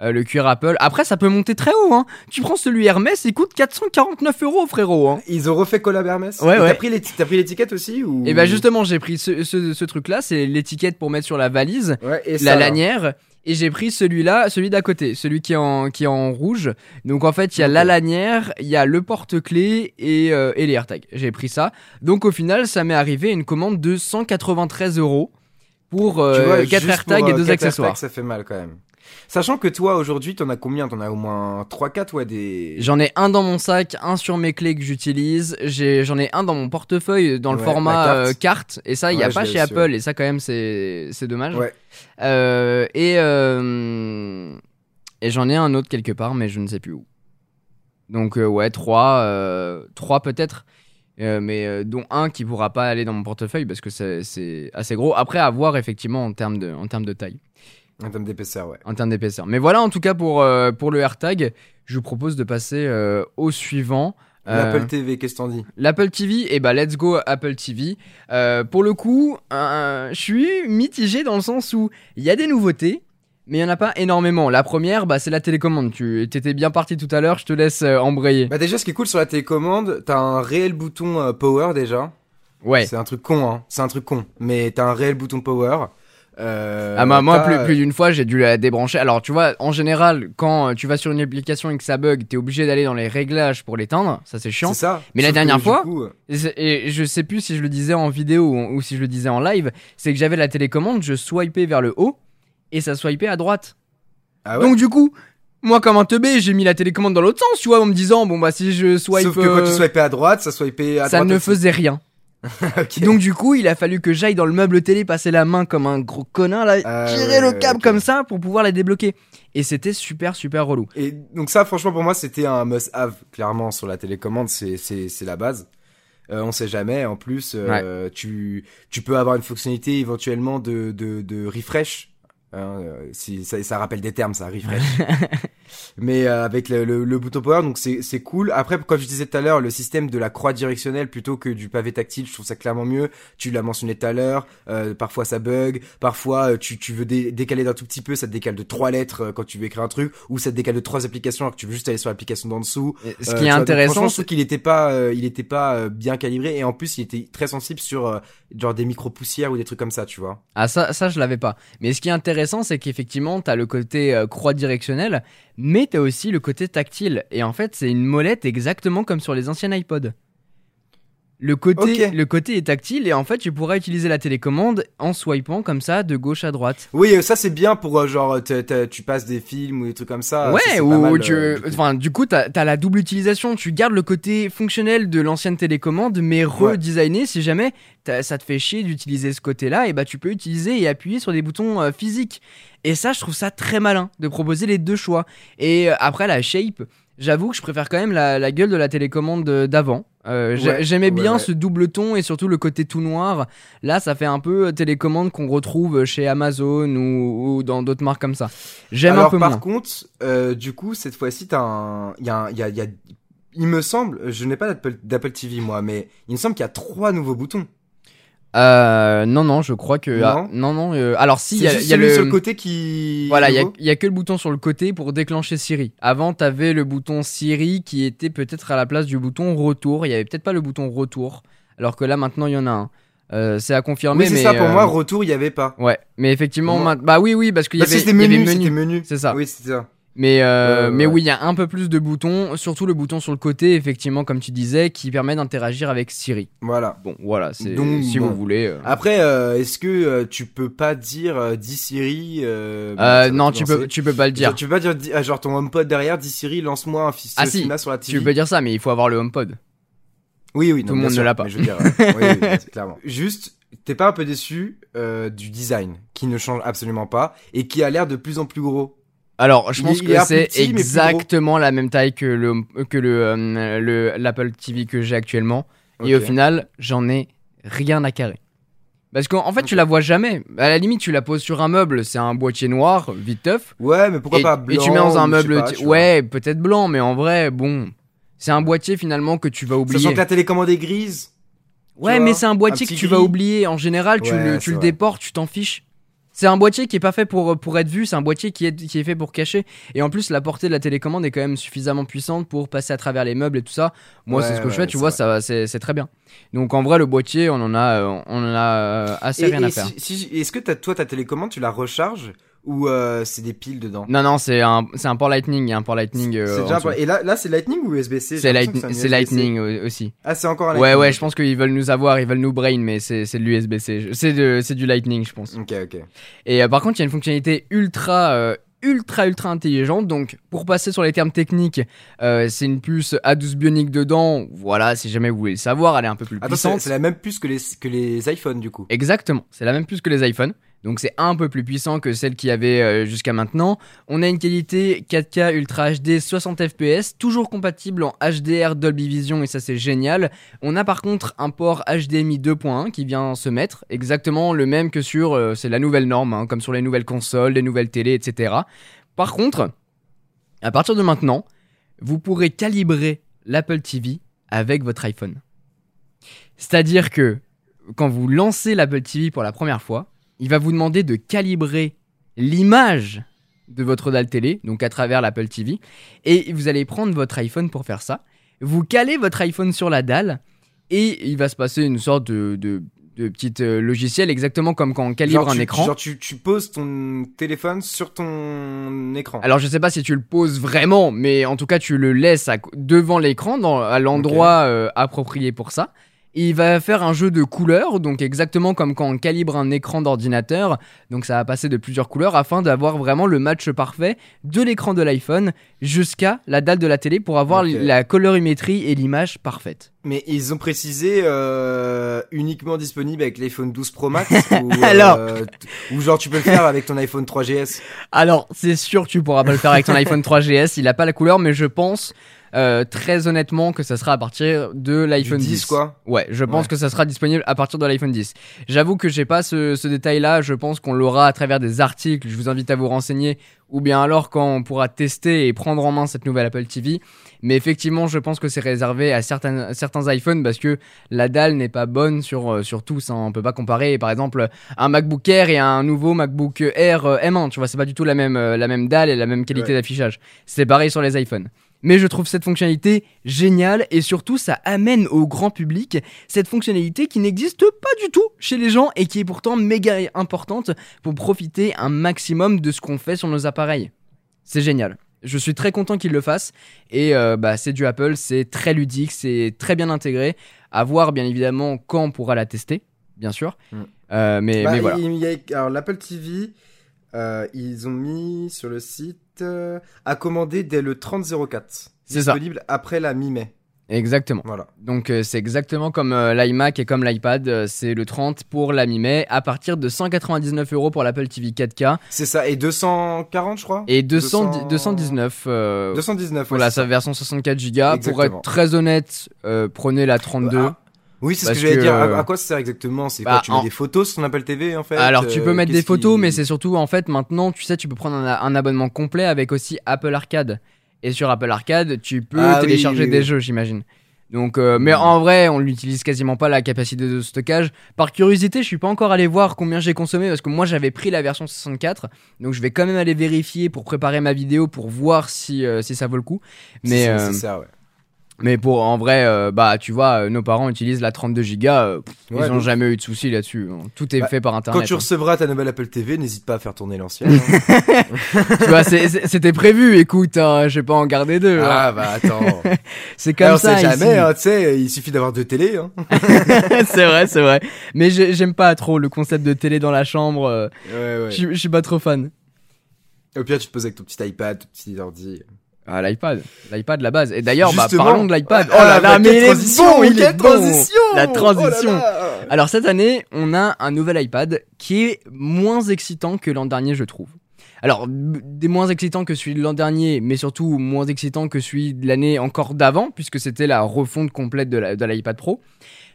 Euh, le cuir Apple. Après, ça peut monter très haut. Hein. Tu prends celui Hermès, il coûte 449 euros, frérot. Hein. Ils ont refait collab Hermès. Ouais, ouais. T'as pris l'étiquette aussi ou? Et bah justement, j'ai pris ce, ce, ce truc-là, c'est l'étiquette pour mettre sur la valise, Ouais, et la ça, lanière. Et j'ai pris celui-là, celui d'à côté, celui qui est en, qui est en rouge. Donc en fait, il y a la lanière, il y a le porte-clés et, euh, et les AirTags. J'ai pris ça. Donc au final, ça m'est arrivé une commande de 193 euros pour euh, vois, 4 juste AirTags et euh, 2 quatre accessoires. AirTags, ça fait mal quand même. Sachant que toi aujourd'hui, t'en as combien? T'en as au moins 3-4 ouais des. J'en ai un dans mon sac, un sur mes clés que j'utilise. J'ai, j'en ai un dans mon portefeuille dans le Ouais, format carte. euh, carte. Et ça, il y a pas chez Apple. Et ça, quand même, c'est, c'est dommage. Ouais. Euh, et euh, et j'en ai un autre quelque part, mais je ne sais plus où. Donc ouais, trois, euh, trois peut-être. Euh, mais euh, dont un qui pourra pas aller dans mon portefeuille parce que c'est, c'est assez gros. Après, à voir effectivement en termes de, en termes de taille, En termes d'épaisseur, ouais. en termes d'épaisseur. Mais voilà, en tout cas pour, euh, pour le AirTag, je vous propose de passer euh, au suivant. Euh, L'Apple TV, qu'est-ce que t'en dis? L'Apple TV, et bah let's go Apple TV. Euh, pour le coup, je suis mitigé dans le sens où il y a des nouveautés, mais il y en a pas énormément. La première, bah c'est la télécommande. Tu étais bien parti tout à l'heure, je te laisse euh, embrayer. Bah déjà, ce qui est cool sur la télécommande, t'as un réel bouton euh, power déjà. Ouais. C'est un truc con, hein. C'est un truc con. Mais t'as un réel bouton power. Euh, Ah bah, moi plus, plus d'une fois j'ai dû la débrancher. Alors tu vois en général quand euh, tu vas sur une application et que ça bug, t'es obligé d'aller dans les réglages pour l'éteindre, ça c'est chiant. Ça. Mais la Sauf dernière fois, coup, euh, Et, je sais plus si je le disais en vidéo ou, ou si je le disais en live, c'est que j'avais la télécommande, je swipais vers le haut et ça swipait à droite. Ah ouais Donc du coup, moi comme un teubé, j'ai mis la télécommande dans l'autre sens, tu vois, en me disant bon bah si je swipe, Sauf que quand tu euh, swipais à droite, ça swipait à ça droite. ne aussi. faisait rien. Donc du coup, il a fallu que j'aille dans le meuble télé, passer la main comme un gros connard là, Ah tirer le câble comme ça pour pouvoir la débloquer. Et c'était super super relou. Et donc ça, franchement, pour moi, c'était un must-have, clairement, sur la télécommande, c'est, c'est, c'est la base. Euh, on sait jamais, en plus, euh, tu, tu peux avoir une fonctionnalité éventuellement de, de, de refresh. Hein, euh, si, ça, ça rappelle des termes, ça, refresh. Mais euh, avec le, le, le bouton power, donc c'est, cool. Après, comme je disais tout à l'heure, le système de la croix directionnelle plutôt que du pavé tactile, je trouve ça clairement mieux. Tu l'as mentionné tout à l'heure, euh, parfois ça bug, parfois euh, tu, tu veux dé- décaler d'un tout petit peu, ça te décale de trois lettres euh, quand tu veux écrire un truc, ou ça te décale de trois applications alors que tu veux juste aller sur l'application d'en dessous. Ce qui est vois, donc intéressant, franchement, je c'est trouve qu'il était pas, euh, il était pas euh, bien calibré et en plus il était très sensible sur euh, genre des micro poussières ou des trucs comme ça, tu vois. Ah ça, ça je l'avais pas. Mais ce qui est intéressant, c'est qu'effectivement, t'as le côté euh, croix directionnelle, mais t'as aussi le côté tactile. Et en fait, c'est une molette exactement comme sur les anciens iPods. Le côté, le côté est tactile et en fait, tu pourras utiliser la télécommande en swipant comme ça de gauche à droite. Oui, euh, ça c'est bien pour euh, genre t'as- tu passes des films ou des trucs comme ça. ouais, ça, ou mal, tu, euh, du coup. enfin, du coup, t'as as la double utilisation. Tu gardes le côté fonctionnel de l'ancienne télécommande, mais Ouais. redesigné. Si jamais ça te fait chier d'utiliser ce côté-là, et bah tu peux utiliser et appuyer sur des boutons euh, physiques. Et ça, je trouve ça très malin de proposer les deux choix. Et euh, après la shape, j'avoue que je préfère quand même la, la gueule de la télécommande euh, d'avant. Euh, Ouais, J'aimais ouais, bien ouais. ce double ton et surtout le côté tout noir. Là, ça fait un peu euh, télécommande qu'on retrouve chez Amazon ou, ou dans d'autres marques comme ça. J'aime un Alors peu par moins. contre, euh, du coup cette fois-ci t'as un, il y a, un- il y a, il y a, il me semble, je n'ai pas d'Apple TV moi, mais il me semble qu'il y a trois nouveaux boutons. Euh, non, non, je crois que. Non ah, non, non. euh, alors, si, il y a, y a celui le. sur le côté qui. Voilà, il y, y a que le bouton sur le côté pour déclencher Siri. Avant, t'avais le bouton Siri qui était peut-être à la place du bouton retour. Il y avait peut-être pas le bouton retour. Alors que là, maintenant, il y en a un. Euh, c'est à confirmer. Oui, c'est mais, ça. Pour euh, moi, retour, il y avait pas. Ouais, mais effectivement, bah oui, oui, parce qu'il y avait, c'était il y avait menu, c'était menu. C'est ça. Oui, c'était ça. Mais, euh, mais ouais. oui, il y a un peu plus de boutons, surtout le bouton sur le côté, effectivement, comme tu disais, qui permet d'interagir avec Siri. Voilà. Bon, voilà, c'est Donc, si bon. vous voulez. euh. Après, euh, est-ce que tu peux pas dire dis Siri va non, tu peux, tu peux pas le dire. Genre, tu peux pas dire ah, genre ton HomePod derrière, dis Siri, lance-moi un fils Ah, si, sur la TV. Tu peux dire ça, mais il faut avoir le HomePod. Oui, oui, Tout le monde sûr, ne l'a pas. mais je veux dire, oui, oui, oui, c'est clairement. Juste, t'es pas un peu déçu du design qui ne change absolument pas et qui a l'air de plus en plus gros? Alors, je pense il que c'est exactement la même taille que le que le euh, le l'Apple TV que j'ai actuellement. Et au final, j'en ai rien à carrer. Parce qu'en fait, tu la vois jamais. À la limite, tu la poses sur un meuble, c'est un boîtier noir, vite teuf. Ouais, mais pourquoi et, pas et blanc tu mets dans un meuble. pas, tu ouais, peut-être blanc, mais en vrai, bon. C'est un boîtier finalement que tu vas oublier. Sachant que la télécommande est grise. Ouais, mais c'est un boîtier un que tu vas oublier. En général, tu Ouais, le, tu le déportes, tu t'en fiches. C'est un boîtier qui est pas fait pour, pour être vu, c'est un boîtier qui est, qui est fait pour cacher. Et en plus, la portée de la télécommande est quand même suffisamment puissante pour passer à travers les meubles et tout ça. Moi, Ouais, c'est ce que je fais, tu vois, ça c'est c'est très bien. Donc en vrai, le boîtier, on en a, euh, on en a euh, assez Et, rien à faire. si- si- est-ce que t'as- toi ta télécommande, tu la recharges? Ou euh, c'est des piles dedans Non, non, c'est un, c'est un port Lightning, il y a un port Lightning. euh, déjà un Et là, là c'est Lightning ou USB-C C'est c'est. Lightning euh, aussi. Ah, c'est encore un Ouais, Lightning. ouais, je pense qu'ils veulent nous avoir, ils veulent nous brain, mais c'est c'est de l'USB-C. C'est de- c'est du Lightning, je pense. Ok, ok. Et euh, par contre, il y a une fonctionnalité ultra, ultra, ultra intelligente. Donc, pour passer sur les termes techniques, euh, c'est une puce A12 Bionic dedans. Voilà, si jamais vous voulez le savoir, elle est un peu plus Attends, c'est puissante. c'est la même puce que les, que les iPhones du coup. Exactement, c'est la même puce que les iPhones. Donc c'est un peu plus puissant que celle qu'il y avait euh, jusqu'à maintenant. On a une qualité 4K Ultra HD 60 fps, toujours compatible en HDR Dolby Vision et ça c'est génial. On a par contre un port HDMI 2.1 qui vient se mettre, exactement le même que sur, euh, c'est la nouvelle norme, hein, comme sur les nouvelles consoles, les nouvelles télés, etc. Par contre, à partir de maintenant, vous pourrez calibrer l'Apple TV avec votre iPhone. C'est-à-dire que quand vous lancez l'Apple TV pour la première fois, il va vous demander de calibrer l'image de votre dalle télé, donc à travers l'Apple TV, et vous allez prendre votre iPhone pour faire ça. Vous calez votre iPhone sur la dalle, et il va se passer une sorte de, de, de petit euh, logiciel, exactement comme quand on calibre genre, un tu, écran. Genre tu, tu poses ton téléphone sur ton écran. Alors je sais pas si tu le poses vraiment, mais en tout cas tu le laisses à devant l'écran, à l'endroit euh, approprié pour ça. Il va faire un jeu de couleurs, donc exactement comme quand on calibre un écran d'ordinateur. Donc ça va passer de plusieurs couleurs afin d'avoir vraiment le match parfait de l'écran de l'iPhone jusqu'à la dalle de la télé pour avoir la colorimétrie et l'image parfaite. Mais ils ont précisé euh, uniquement disponible avec l'iPhone 12 Pro Max ou, Alors. euh, t- ou genre tu peux le faire avec ton iPhone 3GS. Alors, c'est sûr que tu pourras pas le faire avec ton iPhone 3GS, il a pas la couleur, mais je pense euh, très honnêtement que ça sera à partir de l'iPhone 10 10. quoi. Ouais, je pense Ouais. que ça sera disponible à partir de l'iPhone 10. J'avoue que j'ai pas ce, ce détail-là, je pense qu'on l'aura à travers des articles, je vous invite à vous renseigner, ou bien alors quand on pourra tester et prendre en main cette nouvelle Apple TV. Mais effectivement, je pense que c'est réservé à certains, certains iPhones parce que la dalle n'est pas bonne sur, euh, sur tous. hein. On peut pas comparer, par exemple, un MacBook Air et un nouveau MacBook Air euh, M1. Tu vois, c'est pas du tout la même, la même dalle et la même qualité Ouais. d'affichage. C'est pareil sur les iPhones. Mais je trouve cette fonctionnalité géniale et surtout ça amène au grand public cette fonctionnalité qui n'existe pas du tout chez les gens et qui est pourtant méga importante pour profiter un maximum de ce qu'on fait sur nos appareils. C'est génial. Je suis très content qu'ils le fassent et euh, bah, c'est du Apple, c'est très ludique, c'est très bien intégré. À voir bien évidemment quand on pourra la tester, bien sûr. Mm. Euh, mais, Bah, mais voilà. il y a- alors l'Apple TV, euh, ils ont mis sur le site euh, à commander dès le 3004. C'est ça. Disponible après la mi-mai. Exactement. Voilà. Donc euh, c'est exactement comme euh, l'iMac et comme l'iPad, euh, c'est le 30 pour la mi-mai à partir de 199 euros pour l'Apple TV 4K C'est ça. Et 240 je crois? et 200 200 219 euh, 219. pour ouais, la sa version 64 Go. Pour être très honnête, euh, prenez la 32. Ah, Oui, c'est ce que j'allais dire. À, euh, à quoi ça sert exactement C'est bah, quoi Tu mets en- des photos sur ton Apple TV en fait Alors tu euh, peux mettre des photos, qui- mais c'est surtout en fait maintenant, tu sais, tu peux prendre un, un abonnement complet avec aussi Apple Arcade. Et sur Apple Arcade, tu peux Ah oui, télécharger oui, des jeux, j'imagine. Donc, euh, mais en vrai, on l'utilise quasiment pas la capacité de stockage. Par curiosité, je suis pas encore allé voir combien j'ai consommé parce que moi j'avais pris la version 64, donc je vais quand même aller vérifier pour préparer ma vidéo pour voir si euh, si ça vaut le coup. Si Mais c'est nécessaire, ouais. Mais pour en vrai, euh, bah tu vois, euh, nos parents utilisent la 32 Go, euh, pff, Ouais, ils ont donc, jamais eu de soucis là-dessus. hein. Tout est Bah, fait par Quand internet. tu hein. recevras ta nouvelle Apple TV, n'hésite pas à faire tourner l'ancienne. hein. tu vois, c'est- c'est- c'était prévu. Écoute, hein, je vais pas en garder deux. hein. ah bah attends. C'est comme Alors ça. c'est jamais, hein, tu sais, il suffit d'avoir deux télés. Hein. c'est vrai, c'est vrai. Mais j'ai- j'aime pas trop le concept de télé dans la chambre. euh, Ouais, ouais. Je je suis pas trop fan. Au pire, tu te poses avec ton petit iPad, ton petit ordi. Ah, l'iPad, l'iPad la base. Et d'ailleurs, bah, parlons de l'iPad. Oh là bah, là, mais il est bon, il est bon. transition La Oh là transition. là. Alors cette année, on a un nouvel iPad qui est moins excitant que l'an dernier, je trouve. Alors, des moins excitants que celui de l'an dernier, mais surtout moins excitant que celui de l'année encore d'avant, puisque c'était la refonte complète de l'iPad Pro.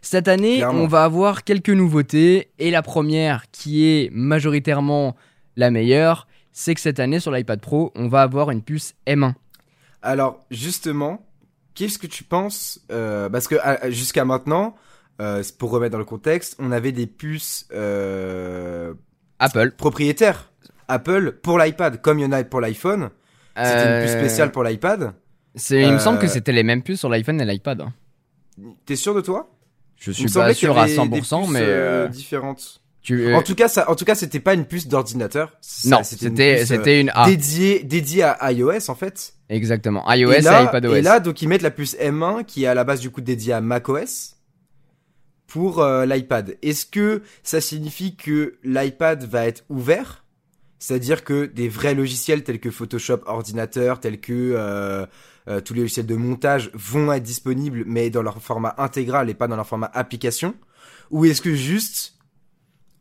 Cette année, Clairement. on va avoir quelques nouveautés, et la première, qui est majoritairement la meilleure, c'est que cette année, sur l'iPad Pro, on va avoir une puce M1. Alors justement, qu'est-ce que tu penses euh, Parce que à- jusqu'à maintenant, euh, pour remettre dans le contexte, on avait des puces euh, Apple. propriétaires Apple pour l'iPad, comme il y en a pour l'iPhone. C'était une puce Euh, spéciale pour l'iPad. Il me semble que Euh, c'était les mêmes puces sur l'iPhone et l'iPad. hein. T'es sûr de toi? Je suis pas sûr à avait des 100%, puces, mais euh, euh, différentes. Tu, euh, En tout cas, ça, en tout cas, c'était pas une puce d'ordinateur. Non, c'était, euh, une A. dédiée, dédiée à iOS en fait. Exactement. iOS et, iPadOS. et là, donc ils mettent la puce M1 qui est à la base du coup dédiée à macOS pour euh, l'iPad. Est-ce que ça signifie que l'iPad va être ouvert? C'est-à-dire que des vrais logiciels tels que Photoshop ordinateur, tels que euh, euh, tous les logiciels de montage vont être disponibles mais dans leur format intégral et pas dans leur format application? Ou est-ce que juste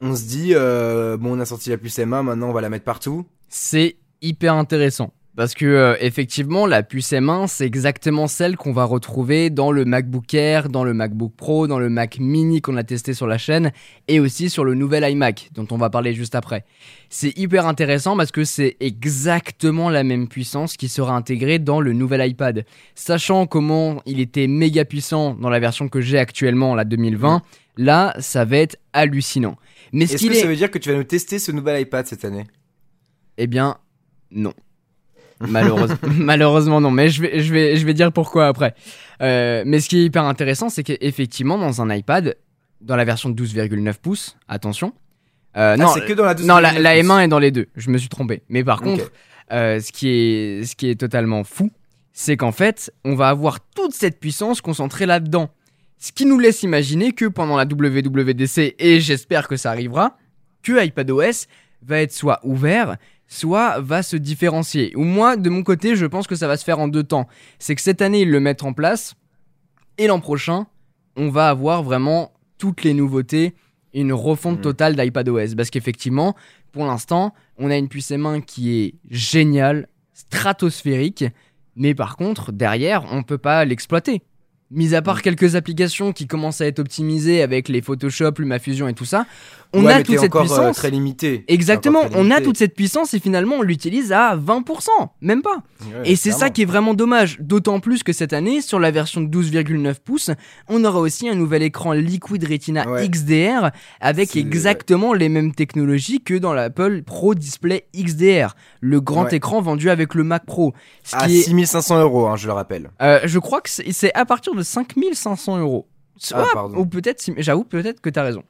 on se dit euh, bon on a sorti la puce M1 maintenant on va la mettre partout C'est hyper intéressant. Parce que euh, effectivement, la puce M1, c'est exactement celle qu'on va retrouver dans le MacBook Air, dans le MacBook Pro, dans le Mac Mini qu'on a testé sur la chaîne, et aussi sur le nouvel iMac, dont on va parler juste après. C'est hyper intéressant parce que c'est exactement la même puissance qui sera intégrée dans le nouvel iPad. Sachant comment il était méga puissant dans la version que j'ai actuellement, la 2020, là, ça va être hallucinant. Mais ce Est-ce que est... ça veut dire que tu vas nous tester ce nouvel iPad cette année? Eh bien, non. Malheureusement, malheureusement non, mais je vais, je vais, je vais dire pourquoi après. Euh, mais ce qui est hyper intéressant, c'est qu'effectivement, dans un iPad, dans la version de 12,9 pouces, attention. euh, Ah, non, c'est que dans la 12,9 non, la, la pouces. M1 est dans les deux. Je me suis trompé. Mais par contre, euh, ce qui est, ce qui est totalement fou, c'est qu'en fait, on va avoir toute cette puissance concentrée là-dedans. Ce qui nous laisse imaginer que pendant la WWDC, et j'espère que ça arrivera, que iPadOS va être soit ouvert, soit va se différencier. Ou moi, de mon côté, je pense que ça va se faire en deux temps. C'est que cette année, ils le mettent en place, et l'an prochain, on va avoir vraiment toutes les nouveautés, une refonte Mhm. totale d'iPadOS. Parce qu'effectivement, pour l'instant, on a une puce M1 qui est géniale, stratosphérique, mais par contre, derrière, on peut pas l'exploiter. Mis à part Mhm. quelques applications qui commencent à être optimisées avec les Photoshop, LumaFusion et tout ça, on Ouais, a toute cette encore, euh, puissance. très limité. Exactement, très on a toute cette puissance et finalement on l'utilise à 20%, même pas. Ouais, Et c'est ça qui est vraiment dommage, d'autant plus que cette année, sur la version de 12,9 pouces, on aura aussi un nouvel écran Liquid Retina Ouais. XDR avec exactement les mêmes technologies que dans l'Apple Pro Display XDR, le grand écran vendu avec le Mac Pro. Ce À qui est, 6500 euros, hein, je le rappelle. euh, je crois que c'est à partir de 5500 euros. Ah, ou peut-être, j'avoue, peut-être que t'as raison.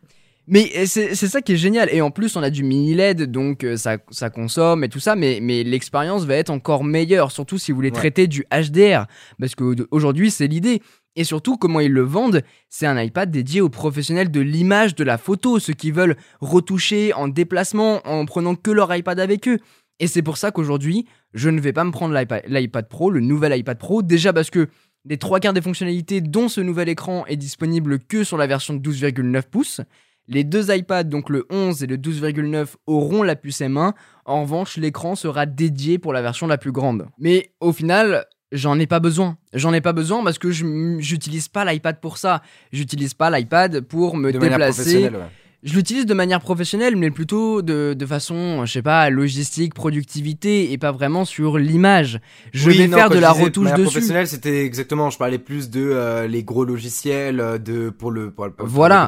Mais euh, c'est ça qui est génial. Et en plus, on a du mini LED, donc euh, ça, ça consomme et tout ça. Mais, mais l'expérience va être encore meilleure, surtout si vous voulez Ouais. traiter du HDR. Parce qu'aujourd'hui, c'est l'idée. Et surtout, comment ils le vendent, c'est un iPad dédié aux professionnels de l'image, de la photo, ceux qui veulent retoucher en déplacement, en prenant que leur iPad avec eux. Et c'est pour ça qu'aujourd'hui, je ne vais pas me prendre l'iPad l'iPad Pro, le nouvel iPad Pro, déjà parce que les trois quarts des fonctionnalités dont ce nouvel écran est disponible que sur la version de 12,9 pouces. Les deux iPads, donc le 11 et le 12,9, auront la puce M1. En revanche, l'écran sera dédié pour la version la plus grande. Mais au final, j'en ai pas besoin. J'en ai pas besoin parce que je j'utilise pas l'iPad pour ça. J'utilise pas l'iPad pour me De manière déplacer professionnelle, ouais. Je l'utilise de manière professionnelle, mais plutôt de, de, façon, je sais pas, logistique, productivité, et pas vraiment sur l'image. Je vais faire de la retouche dessus. professionnelle, c'était exactement, je parlais plus de euh, les gros logiciels, euh, de pour le pour, pour, voilà.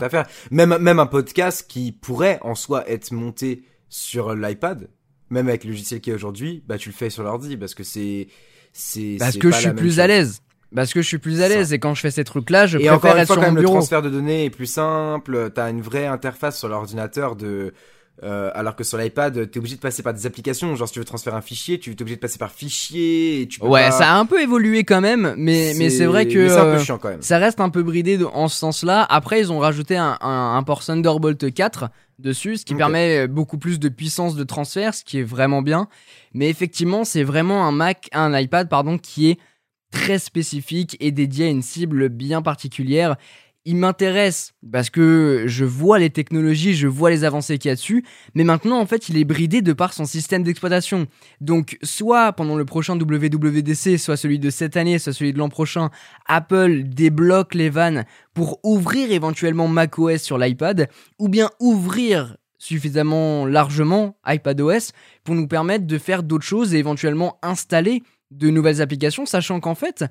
Même même un podcast qui pourrait en soi être monté sur l'iPad, même avec le logiciel qui est aujourd'hui, bah tu le fais sur l'ordi parce que c'est c'est parce que je suis plus à l'aise. Parce que je suis plus à l'aise et quand je fais ces trucs-là, je et préfère être fois, sur quand mon même, bureau. Le transfert de données est plus simple. T'as une vraie interface sur l'ordinateur de. Euh, alors que sur l'iPad, t'es obligé de passer par des applications. Genre, si tu veux transférer un fichier, tu es obligé de passer par fichier. Et tu peux ouais, pas... ça a un peu évolué quand même, mais mais c'est vrai que un peu chiant quand même. ça reste un peu bridé de, en ce sens-là. Après, ils ont rajouté un, un, un port Thunderbolt 4 dessus, ce qui Ok. permet beaucoup plus de puissance de transfert, ce qui est vraiment bien. Mais effectivement, c'est vraiment un Mac, un iPad, pardon, qui est très spécifique et dédié à une cible bien particulière. Il m'intéresse parce que je vois les technologies, je vois les avancées qu'il y a dessus, mais maintenant en fait il est bridé de par son système d'exploitation. Donc soit pendant le prochain WWDC, soit celui de cette année, soit celui de l'an prochain, Apple débloque les vannes pour ouvrir éventuellement macOS sur l'iPad, ou bien ouvrir suffisamment largement iPadOS pour nous permettre de faire d'autres choses et éventuellement installer de nouvelles applications, sachant qu'en fait,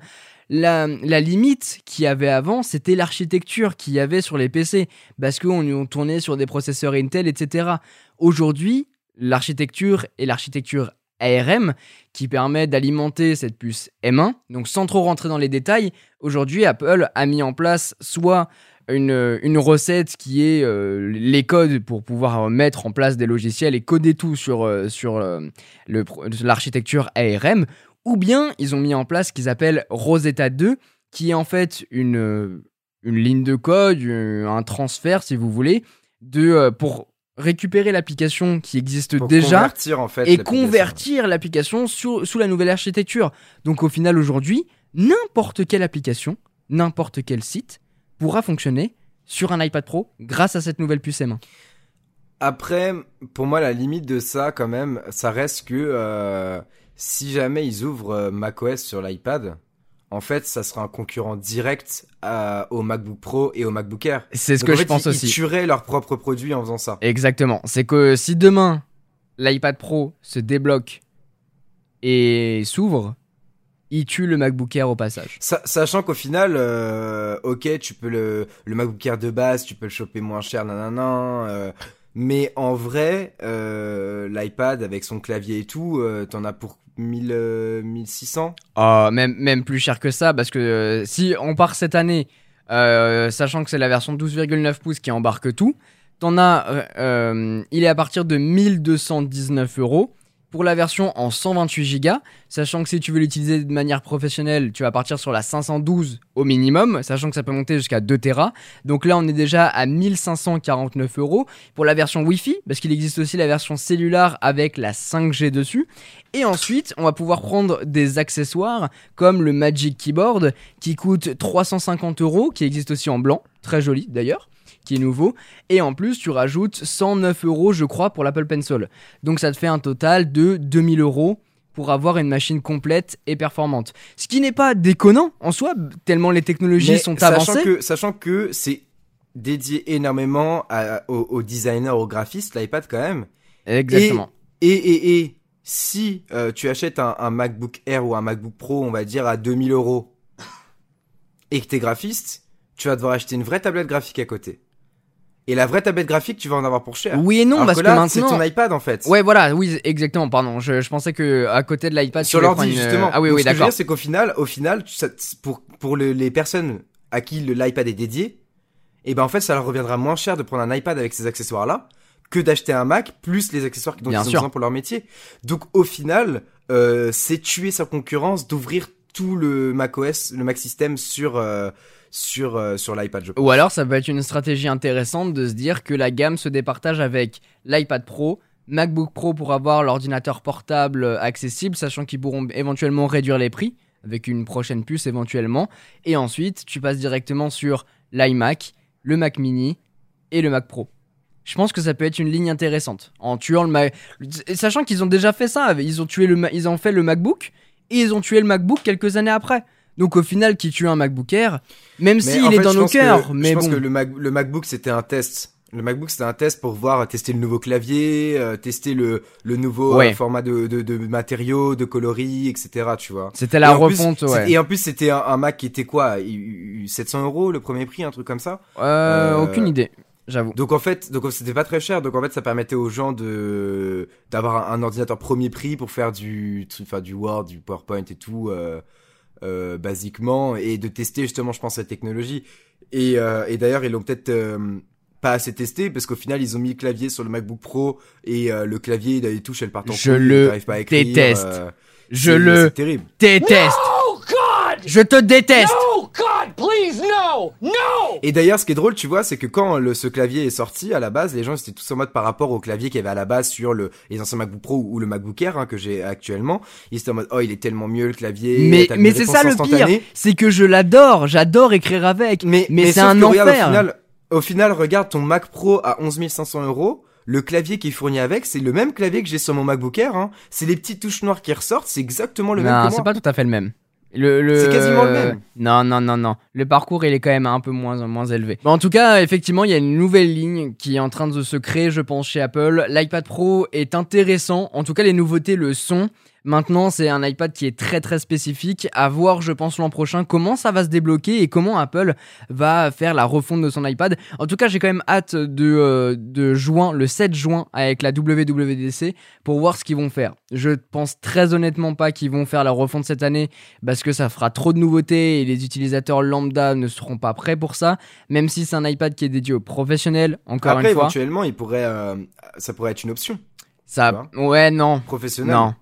la, la limite qu'il y avait avant, c'était l'architecture qu'il y avait sur les PC, parce qu'on on tournait sur des processeurs Intel, etc. Aujourd'hui, l'architecture est l'architecture ARM qui permet d'alimenter cette puce M1. Donc sans trop rentrer dans les détails, aujourd'hui Apple a mis en place soit une, une recette qui est euh, les codes pour pouvoir mettre en place des logiciels et coder tout sur, euh, sur euh, l'architecture ARM, ou bien ils ont mis en place ce qu'ils appellent Rosetta 2, qui est en fait une, euh, une ligne de code, euh, un transfert si vous voulez, de, euh, pour récupérer l'application qui existe Pour déjà convertir, en fait, et convertir l'application sous, sous la nouvelle architecture. Donc au final aujourd'hui, n'importe quelle application, n'importe quel site pourra fonctionner sur un iPad Pro grâce à cette nouvelle puce M1. Après, pour moi, la limite de ça, quand même, ça reste que euh, si jamais ils ouvrent euh, macOS sur l'iPad, en fait, ça sera un concurrent direct à- au MacBook Pro et au MacBook Air. C'est ce Donc, que en je pense ils, aussi. Ils tueraient leurs propres produits en faisant ça. Exactement. C'est que si demain l'iPad Pro se débloque et s'ouvre, il tue le MacBook Air au passage. Sa- sachant qu'au final, euh, ok, tu peux le, le MacBook Air de base, tu peux le choper moins cher, nanana. euh, mais en vrai, euh, l'iPad avec son clavier et tout, euh, t'en as pour 1000, euh, 1600 Ah, même, même plus cher que ça, parce que euh, si on part cette année, euh, sachant que c'est la version 12,9 pouces qui embarque tout, t'en as, euh, il est à partir de 1219 euros. Pour la version en 128 Go, sachant que si tu veux l'utiliser de manière professionnelle, tu vas partir sur la 512 au minimum, sachant que ça peut monter jusqu'à 2 Tera. Donc là, on est déjà à 1549 euros. Pour la version Wi-Fi, parce qu'il existe aussi la version cellulaire avec la 5G dessus. Et ensuite, on va pouvoir prendre des accessoires comme le Magic Keyboard qui coûte 350 euros, qui existe aussi en blanc, très joli d'ailleurs, qui est nouveau. Et en plus, tu rajoutes 109 euros, je crois, pour l'Apple Pencil. Donc ça te fait un total de 2000 euros pour avoir une machine complète et performante. Ce qui n'est pas déconnant en soi, tellement les technologies Mais sont sachant avancées. que, sachant que c'est dédié énormément à- aux, aux designers, aux graphistes, l'iPad quand même. Exactement. Et, et, et si euh, tu achètes un, un MacBook Air ou un MacBook Pro, on va dire à 2000 euros, et que t'es graphiste, tu vas devoir acheter une vraie tablette graphique à côté. Et la vraie tablette graphique, tu vas en avoir pour cher. Oui et non, Alors parce que que, là, c'est maintenant... ton iPad en fait. Ouais, voilà, oui, exactement, pardon. Je, je pensais que à côté de l'iPad, sur l'ordi une- justement. Ah oui, Donc, oui, ce que je veux d'accord. dire, c'est qu'au final, au final, ça- pour pour le- les personnes à qui l'iPad est dédié, et ben en fait, ça leur reviendra moins cher de prendre un iPad avec ces accessoires là que d'acheter un Mac plus les accessoires dont Bien ils ont sûr. besoin pour leur métier. Donc au final, euh, c'est tuer sa concurrence d'ouvrir tout le macOS, le Mac System sur euh, sur euh, sur l'iPad. Ou alors, ça peut être une stratégie intéressante de se dire que la gamme se départage avec l'iPad Pro, MacBook Pro pour avoir l'ordinateur portable accessible, sachant qu'ils pourront éventuellement réduire les prix avec une prochaine puce éventuellement. Et ensuite, tu passes directement sur l'iMac, le Mac Mini et le Mac Pro. Je pense que ça peut être une ligne intéressante en tuant le Mac. Sachant qu'ils ont déjà fait ça, ils ont tué le, Ma- ils ont fait le MacBook et ils ont tué le MacBook quelques années après. Donc au final, qui tue un MacBook Air, même s'il est fait, dans je nos pense cœurs, je mais pense bon. que le, Mac- le MacBook c'était un test Le MacBook, c'était un test pour voir tester le nouveau clavier, euh, tester le le nouveau Ouais. euh, format de, de de matériaux, de coloris, etc. Tu vois. C'était la Et en plus, refonte, ouais. Et en plus, c'était un, un Mac qui était quoi? Il- il- 700 euros le premier prix, un truc comme ça? Euh, Euh, aucune idée, j'avoue. Donc en fait, donc c'était pas très cher. Donc en fait, ça permettait aux gens de d'avoir un, un ordinateur premier prix pour faire du enfin du Word, du PowerPoint et tout euh, euh, basiquement et de tester justement, je pense, la technologie. Et, euh, et d'ailleurs, ils l'ont peut-être euh, pas assez testé parce qu'au final, ils ont mis le clavier sur le MacBook Pro et euh, le clavier, les touches, elles partent en Je couille, le pas à écrire, déteste. euh, Je le terrible. déteste. God! Je te déteste. No, God, please, no, no! Et d'ailleurs, ce qui est drôle, tu vois, c'est que quand le, ce clavier est sorti à la base, les gens étaient tous en mode par rapport au clavier qu'il y avait à la base sur le, les anciens MacBook Pro ou le MacBook Air hein, que j'ai actuellement. Ils étaient en mode oh il est tellement mieux le clavier. Mais, mais c'est ça le pire, c'est que je l'adore, j'adore écrire avec. Mais, Mais c'est sauf un que, regarde, enfer. Au final, au final, regarde ton Mac Pro à 11 500 euros. Le clavier qui est fourni avec, c'est le même clavier que j'ai sur mon MacBook Air. Hein. C'est les petites touches noires qui ressortent, c'est exactement le même non, c'est pas tout à fait le même. Le, le... C'est quasiment le même. Non, non, non, non. Le parcours, il est quand même un peu moins, moins élevé. Bon, en tout cas, effectivement, il y a une nouvelle ligne qui est en train de se créer, je pense, chez Apple. L'iPad Pro est intéressant. En tout cas, les nouveautés le sont. Maintenant, c'est un iPad qui est très très spécifique. À voir, je pense, l'an prochain, comment ça va se débloquer et comment Apple va faire la refonte de son iPad. En tout cas, j'ai quand même hâte de, euh, de juin, le 7 juin, avec la WWDC pour voir ce qu'ils vont faire. Je pense très honnêtement pas qu'ils vont faire la refonte cette année parce que ça fera trop de nouveautés et les utilisateurs lambda ne seront pas prêts pour ça. Même si c'est un iPad qui est dédié aux professionnels, encore Après, une fois. éventuellement, il pourrait, euh, ça pourrait être une option Ça, ouais, non, professionnelle. non.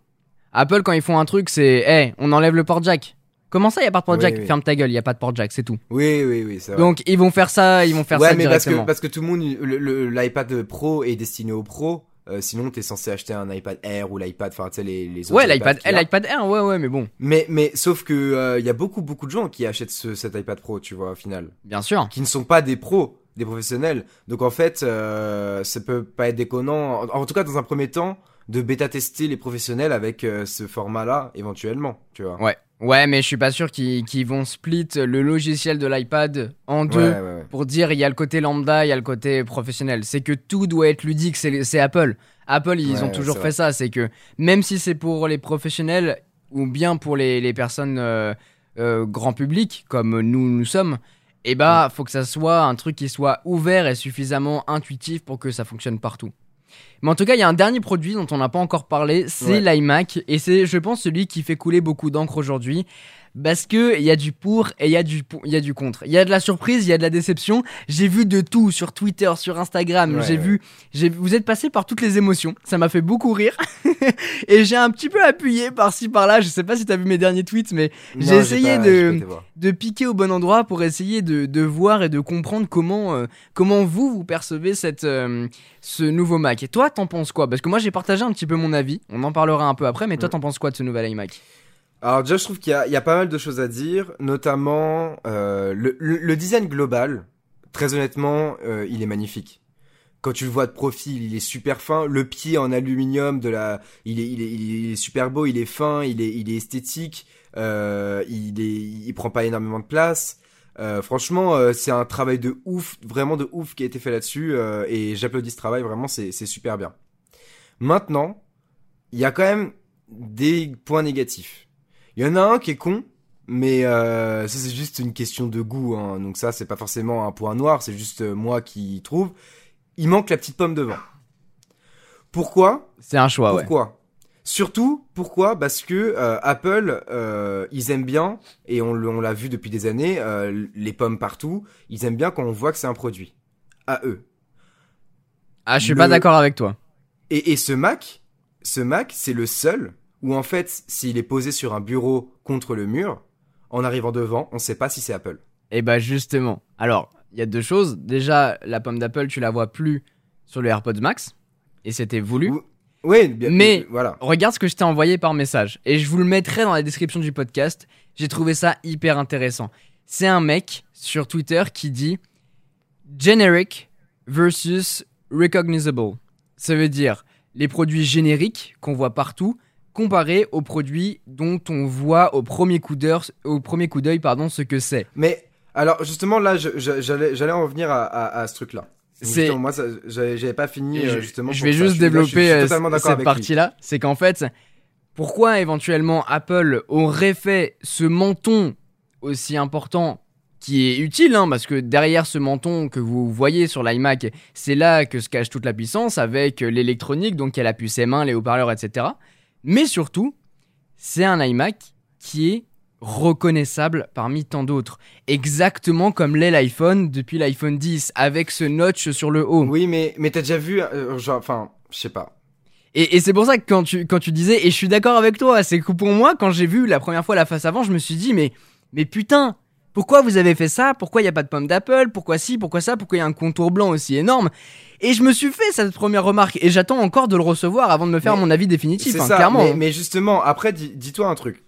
Apple, quand ils font un truc, c'est, hey, on enlève le port jack. Comment ça, il y a pas de port jack? oui. Ferme ta gueule, il y a pas de port jack, c'est tout. Oui, oui, oui, c'est vrai. Donc ils vont faire ça, ils vont faire ouais, ça mais parce que, directement. parce que tout le monde, l'iPad Pro est destiné aux pros. Euh, sinon, t'es censé acheter un iPad Air ou l'iPad, enfin, tu sais, les, les autres Ouais, l'iPad, Air, ouais, ouais, mais bon, Mais, mais, sauf que, euh, il y a beaucoup, beaucoup de gens qui achètent ce, cet iPad Pro, tu vois, au final. bien sûr. Qui ne sont pas des pros, des professionnels. Donc, en fait, euh, ça peut pas être déconnant. En, en tout cas, dans un premier temps, de bêta-tester les professionnels avec euh, ce format-là, éventuellement, tu vois. Ouais, ouais, mais je suis pas sûr qu'ils vont split le logiciel de l'iPad en deux. Ouais, ouais, ouais. pour dire il y a le côté lambda, il y a le côté professionnel. C'est que tout doit être ludique, c'est Apple. Apple, ils ont toujours fait ça. C'est que même si c'est pour les professionnels ou bien pour les, les personnes euh, euh, grand public, comme nous nous sommes, eh bah, faut que ça soit un truc qui soit ouvert et suffisamment intuitif pour que ça fonctionne partout. Mais en tout cas, il y a un dernier produit dont on n'a pas encore parlé, c'est Ouais. l'iMac. Et c'est, je pense, celui qui fait couler beaucoup d'encre aujourd'hui. Parce que il y a du pour et il y, a du il y a du contre. Il y a de la surprise, il y a de la déception. J'ai vu de tout sur Twitter, sur Instagram. Ouais, j'ai ouais. vu, j'ai, vous êtes passé par toutes les émotions. Ça m'a fait beaucoup rire. et j'ai un petit peu appuyé par-ci par-là. Je sais pas si t'as vu mes derniers tweets, mais J'ai essayé pas- de- de piquer au bon endroit pour essayer de, de voir et de comprendre comment, euh, comment vous, vous percevez cette, euh, ce nouveau Mac. Et toi, t'en penses quoi? Parce que moi, j'ai partagé un petit peu mon avis. On en parlera un peu après, mais toi, t'en penses quoi de ce nouvel iMac? Alors déjà, je trouve qu'il y a, il y a pas mal de choses à dire, notamment euh, le, design global. Très honnêtement, euh, il est magnifique. Quand tu le vois de profil, il est super fin. Le pied en aluminium de la, il est, il il est super beau, il est fin, il est, il est esthétique. Euh, il est, il prend pas énormément de place. Euh, franchement, c'est un travail de ouf, vraiment de ouf qui a été fait là-dessus. et j'applaudis ce travail, vraiment, c'est super bien. Maintenant, il y a quand même des points négatifs. Il y en a un qui est con, mais euh, ça c'est juste une question de goût. Hein. Donc ça c'est pas forcément un point noir, c'est juste euh, moi qui trouve. Il manque la petite pomme devant. Pourquoi C'est un choix, ouais. Pourquoi Surtout pourquoi Parce que euh, Apple, euh, ils aiment bien et on, l'a vu depuis des années, euh, les pommes partout. Ils aiment bien quand on voit que c'est un produit à eux. Ah, je suis Le- pas d'accord avec toi. Et, et ce Mac, ce Mac, c'est le seul où en fait, s'il est posé sur un bureau contre le mur, en arrivant devant, on sait pas si c'est Apple. Et bah, justement. Alors, il y a deux choses. Déjà, la pomme d'Apple, tu la vois plus sur le AirPods Max. Et c'était voulu. Ou- Oui, bien, Mais- voilà. Regarde ce que je t'ai envoyé par message. Et je vous le mettrai dans la description du podcast. J'ai trouvé ça hyper intéressant. C'est un mec sur Twitter qui dit generic versus recognizable. Ça veut dire les produits génériques qu'on voit partout comparés aux produits dont on voit au premier coup d'œil, au premier coup d'œil pardon, ce que c'est. Mais alors justement là, j'allais en revenir à, à- à ce truc-là. C'est- moi, j'avais pas fini je, euh, justement. je vais ça. juste suis- là, je suis- développer je suis euh, cette partie-là. C'est qu'en fait, pourquoi éventuellement Apple aurait fait ce menton aussi important qui est utile, hein, parce que derrière ce menton que vous voyez sur l'iMac, c'est là que se cache toute la puissance avec l'électronique, donc il y a la puce M1, les haut-parleurs, etc. Mais surtout, c'est un iMac qui est reconnaissable parmi tant d'autres. Exactement comme l'est l'iPhone depuis l'iPhone 10, avec ce notch sur le haut. Oui, mais mais t'as déjà vu, euh, genre, enfin, je sais pas. Et, et c'est pour ça que quand tu, quand tu disais, et je suis d'accord avec toi, c'est que pour moi, quand j'ai vu la première fois la face avant, je me suis dit, mais, mais putain, pourquoi vous avez fait ça? Pourquoi il n'y a pas de pomme d'Apple? Pourquoi si? Pourquoi ça? Pourquoi il y a un contour blanc aussi énorme? Et je me suis fait cette première remarque, et j'attends encore de le recevoir avant de me faire Mais mon avis définitif, hein, ça. clairement. Mais, mais justement, après, dis- dis-toi un truc.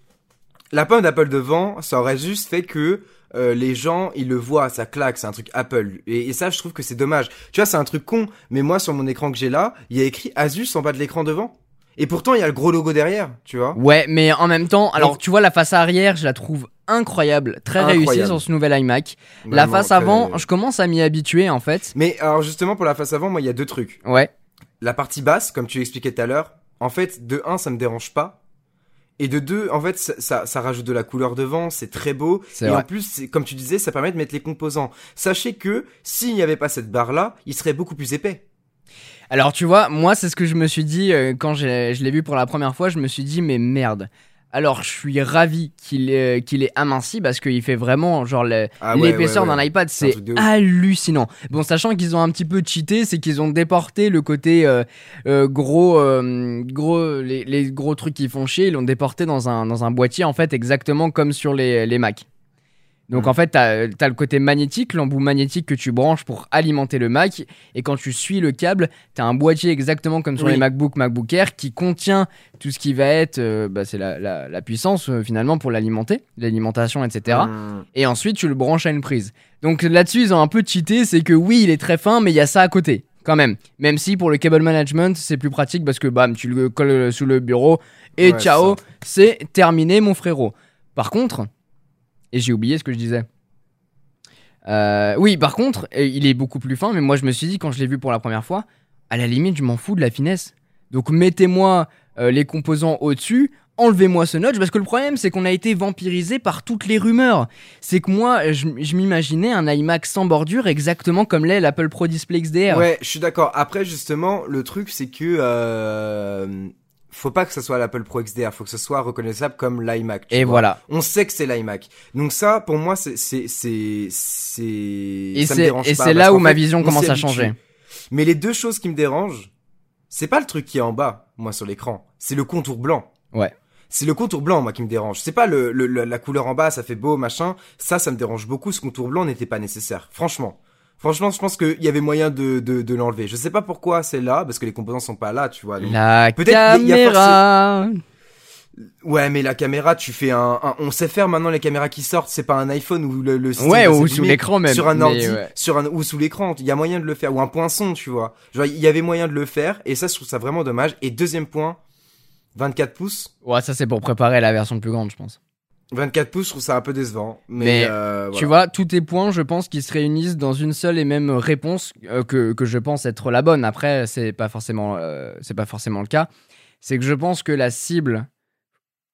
La pomme d'Apple devant, ça aurait juste fait que euh, les gens, ils le voient, ça claque, c'est un truc Apple. Et, et ça, je trouve que c'est dommage. Tu vois, c'est un truc con, mais moi, sur mon écran que j'ai là, il y a écrit Asus en bas de l'écran devant. Et pourtant, il y a le gros logo derrière, tu vois. Ouais, mais en même temps, alors tu vois, la face arrière, je la trouve incroyable, très réussie sur ce nouvel iMac. la face très- avant, je commence à m'y habituer en fait. Mais alors, justement, pour la face avant, moi, il y a deux trucs. Ouais. La partie basse, comme tu expliquais tout à l'heure, en fait, de un, ça me dérange pas. Et de deux, en fait, ça, ça, ça rajoute de la couleur devant, c'est très beau. Et vrai. en plus, comme tu disais, ça permet de mettre les composants. Sachez que s'il n'y avait pas cette barre-là, il serait beaucoup plus épais. Alors tu vois, moi c'est ce que je me suis dit euh, quand j'ai- je l'ai vu pour la première fois, je me suis dit mais merde. Alors je suis ravi qu'il est, qu'il est aminci parce qu'il fait vraiment genre Ah ouais, l'épaisseur ouais, ouais. d'un iPad, C'est hallucinant. Bon, sachant qu'ils ont un petit peu cheaté, c'est qu'ils ont déporté le côté euh, euh, gros, euh, gros, les, les gros trucs qui font chier, ils l'ont déporté dans un, dans un boîtier en fait exactement comme sur les, les Mac. Donc Mhm. en fait, t'as as le côté magnétique, l'embout magnétique que tu branches pour alimenter le Mac, et quand tu suis le câble, t'as un boîtier exactement comme sur Oui. les MacBook, MacBook Air, qui contient tout ce qui va être, euh, bah, c'est la, la- la puissance euh, finalement pour l'alimenter, l'alimentation, etc Mmh. et ensuite tu le branches à une prise. Donc là-dessus, ils ont un peu cheaté, c'est que oui, il est très fin, mais il y a ça à côté, quand même. Même si pour le cable management, c'est plus pratique parce que bam, tu le colles sous le bureau et Ouais, ciao, c'est terminé, mon frérot. Par contre, et j'ai oublié ce que je disais. Euh, oui, par contre, euh, il est beaucoup plus fin, mais moi je me suis dit quand je l'ai vu pour la première fois, à la limite, je m'en fous de la finesse. Donc mettez-moi euh, les composants au-dessus, enlevez-moi ce notch, parce que le problème c'est qu'on a été vampirisé par toutes les rumeurs. C'est que moi, je, m'imaginais un iMac sans bordure exactement comme l'est l'Apple Pro Display XDR. Ouais, je suis d'accord. Après, justement, le truc, c'est que faut pas que ce soit l'Apple Pro XDR, faut que ce soit reconnaissable comme l'iMac. Et vois. voilà. On sait que c'est l'iMac. Donc ça, pour moi, c'est c'est c'est c'est. Et c'est et là où ma fait, vision on commence à changer. Mais les deux choses qui me dérangent, c'est pas le truc qui est en bas, moi sur l'écran, c'est le contour blanc. Ouais. C'est le contour blanc, moi, qui me dérange. C'est pas le, le- le- la couleur en bas, ça fait beau, machin. Ça, ça me dérange beaucoup. Ce contour blanc n'était pas nécessaire. Franchement. Franchement, je pense qu'il y avait moyen de, de, de l'enlever. Je sais pas pourquoi c'est là, parce que les composants sont pas là, tu vois. donc- La caméra. Ouais, mais la caméra, tu fais un, un- on sait faire maintenant les caméras qui sortent. C'est pas un iPhone où le, Ouais, ou sous l'écran même. Sur un ordi, ouais. sur un, ou sous l'écran. Il y a moyen de le faire. Ou un poinçon, tu vois. Genre, il y avait moyen de le faire. Et ça, je trouve ça vraiment dommage. Et deuxième point, 24 pouces. Ouais, ça c'est pour préparer la version plus grande, je pense. 24 pouces, je trouve ça un peu décevant. Mais, Mais, euh, Tu vois, tous tes points, je pense qu'ils se réunissent dans une seule et même réponse euh, que, que je pense être la bonne. Après, c'est pas forcément, euh, c'est pas forcément le cas. C'est que je pense que la cible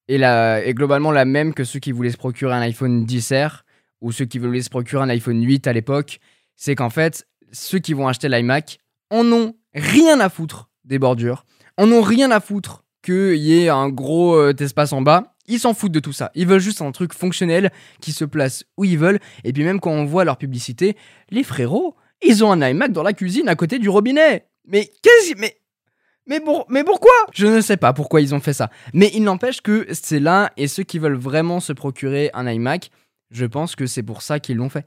est, la, est globalement la même que ceux qui voulaient se procurer un iPhone 10R ou ceux qui voulaient se procurer un iPhone 8 à l'époque. C'est qu'en fait, ceux qui vont acheter l'iMac en ont rien à foutre des bordures, en ont rien à foutre qu'il y ait un gros espace en bas. Ils s'en foutent de tout ça. Ils veulent juste un truc fonctionnel qui se place où ils veulent. Et puis même quand on voit leur publicité, les frérots, ils ont un iMac dans la cuisine à côté du robinet. Mais qu'est-ce mais mais, pour- mais pourquoi? Je ne sais pas pourquoi ils ont fait ça. Mais il n'empêche que c'est là et ceux qui veulent vraiment se procurer un iMac, je pense que c'est pour ça qu'ils l'ont fait.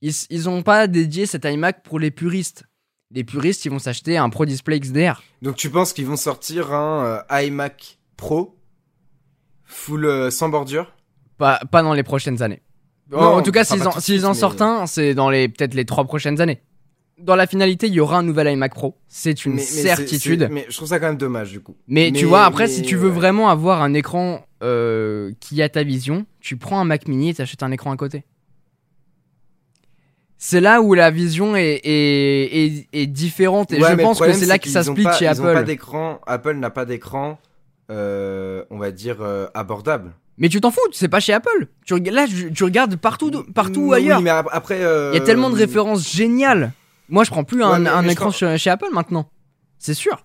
Ils ils ont pas dédié cet iMac pour les puristes. Les puristes, ils vont s'acheter un Pro Display XDR. Donc, tu penses qu'ils vont sortir un euh, iMac Pro? Full euh, sans bordure Pas, pas dans les prochaines années. En- Non, en tout cas, s'ils en, suite, mais- sortent un, c'est dans les peut-être les trois prochaines années. Dans la finalité, il y aura un nouvel iMac Pro. C'est une Mais- certitude. Mais je trouve ça quand même dommage, du coup. Mais, tu vois, après, si tu veux ouais. vraiment avoir un écran euh, qui a ta vision, tu prends un Mac Mini et t'achètes un écran à côté. C'est là où la vision est, est, est, est différente et Ouais, je pense que c'est là que ça split chez ils ont pas Apple. d'écran. Apple n'a pas d'écran, euh, on va dire euh, abordable. Mais tu t'en fous, c'est pas chez Apple. Tu, là, tu regardes partout, partout Oui, ailleurs. mais ap- après, euh, Il y a tellement de références géniales. Moi, je prends plus Ouais, un, mais- un mais je écran crois- chez Apple maintenant. C'est sûr.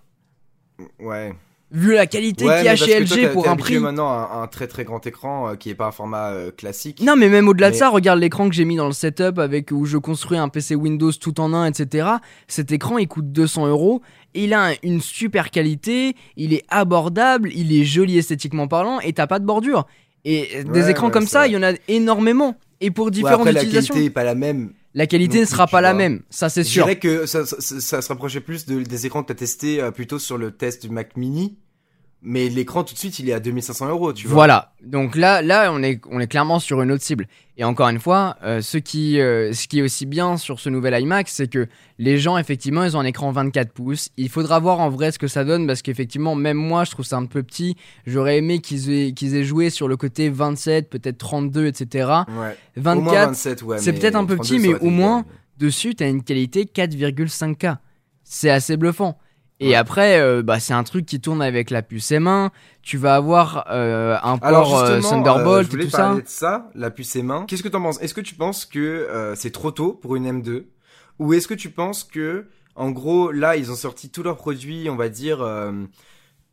Ouais. Vu la qualité Ouais, qu'il y a chez toi, LG t'as- pour un prix. maintenant un, un très très grand écran euh, qui est pas un format euh, classique. Non, mais même au-delà de ça, regarde l'écran que j'ai mis dans le setup avec où je construis un PC Windows tout en un, etc. Cet écran, il coûte 200 euros. Il a un- une super qualité, il est abordable, il est joli esthétiquement parlant, et t'as pas de bordure. Et des Ouais, écrans ouais, comme ça, il y en a énormément. Et pour Ouais, différentes après, la utilisations. qualité est pas la même. La qualité ne sera tu pas la même, ça c'est Je sûr. dirais que ça, ça, ça- ça se rapprochait plus de- des écrans que t'as testé euh, plutôt sur le test du Mac Mini. Mais l'écran tout de suite, il est à 2500 euros, tu vois. Voilà. Donc là, là, on est, on est clairement sur une autre cible. Et encore une fois, euh, ce qui, euh, ce qui est aussi bien sur ce nouvel iMac, c'est que les gens, effectivement, ils ont un écran 24 pouces. Il faudra voir en vrai ce que ça donne, parce qu'effectivement, même moi, je trouve ça un peu petit. J'aurais aimé qu'ils aient, qu'ils aient joué sur le côté 27, peut-être 32, etc. Ouais. Au moins 24, 27, ouais. c'est peut-être un peu 32, petit, mais au moins, bien. dessus, t'as une qualité 4,5K. C'est assez bluffant. Et Ouais. après, euh, bah, c'est un truc qui tourne avec la puce M1. Tu vas avoir euh, un port euh, Thunderbolt euh, je et tout ça. de ça, la puce M1. Qu'est-ce que t'en penses? Est-ce que tu penses que euh, c'est trop tôt pour une M2 Ou est-ce que tu penses que, en gros, là, ils ont sorti tous leurs produits, on va dire, euh,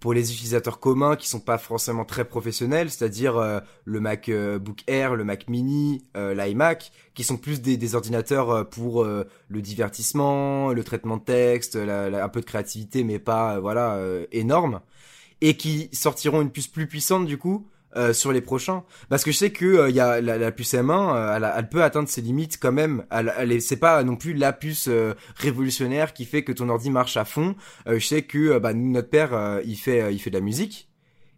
pour les utilisateurs communs qui sont pas forcément très professionnels, c'est-à-dire euh, le MacBook Air, le Mac Mini, euh, l'iMac, qui sont plus des, des ordinateurs euh, pour euh, le divertissement, le traitement de texte, la- la- un peu de créativité, mais pas, euh, voilà, euh, énorme, et qui sortiront une puce plus puissante du coup euh, sur les prochains. Parce que je sais que euh, il y a la, la puce M1, euh, elle, peut atteindre ses limites quand même. Elle, elle est- c'est pas non plus la puce révolutionnaire qui fait que ton ordi marche à fond. Je sais que bah, notre père, il fait, il fait de la musique.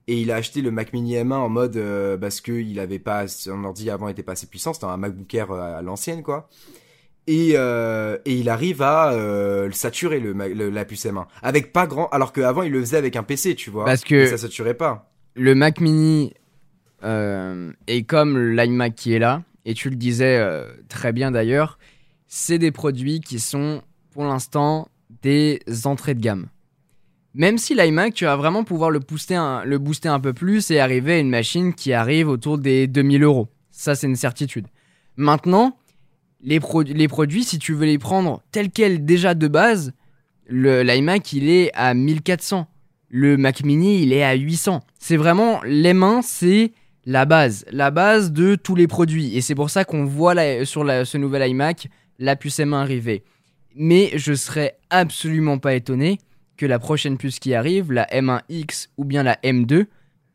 Et il a acheté le Mac Mini M1 en mode parce que il avait pas son ordi avant était pas assez puissant, c'était un MacBook Air à l'ancienne quoi. Et, euh, et il arrive à euh, le saturer le, le- la puce M1 avec pas grand alors qu'avant il le faisait avec un PC tu vois. Parce que- Et ça saturait pas. le Mac Mini euh, est comme l'iMac qui est là, et tu le disais euh, très bien d'ailleurs, c'est des produits qui sont pour l'instant des entrées de gamme. Même si l'iMac, tu vas vraiment pouvoir le booster, un, le booster un peu plus et arriver à une machine qui arrive autour des 2000 euros. Ça, c'est une certitude. Maintenant, les, pro- les produits, si tu veux les prendre tels quels déjà de base, l'iMac, il est à 1400. Le Mac Mini, il est à 800. C'est vraiment, les mains, c'est la base. La base de tous les produits. Et c'est pour ça qu'on voit la- sur la- ce nouvel iMac la puce M1 arriver. Mais je serais absolument pas étonné que la prochaine puce qui arrive, la M1X ou bien la M2,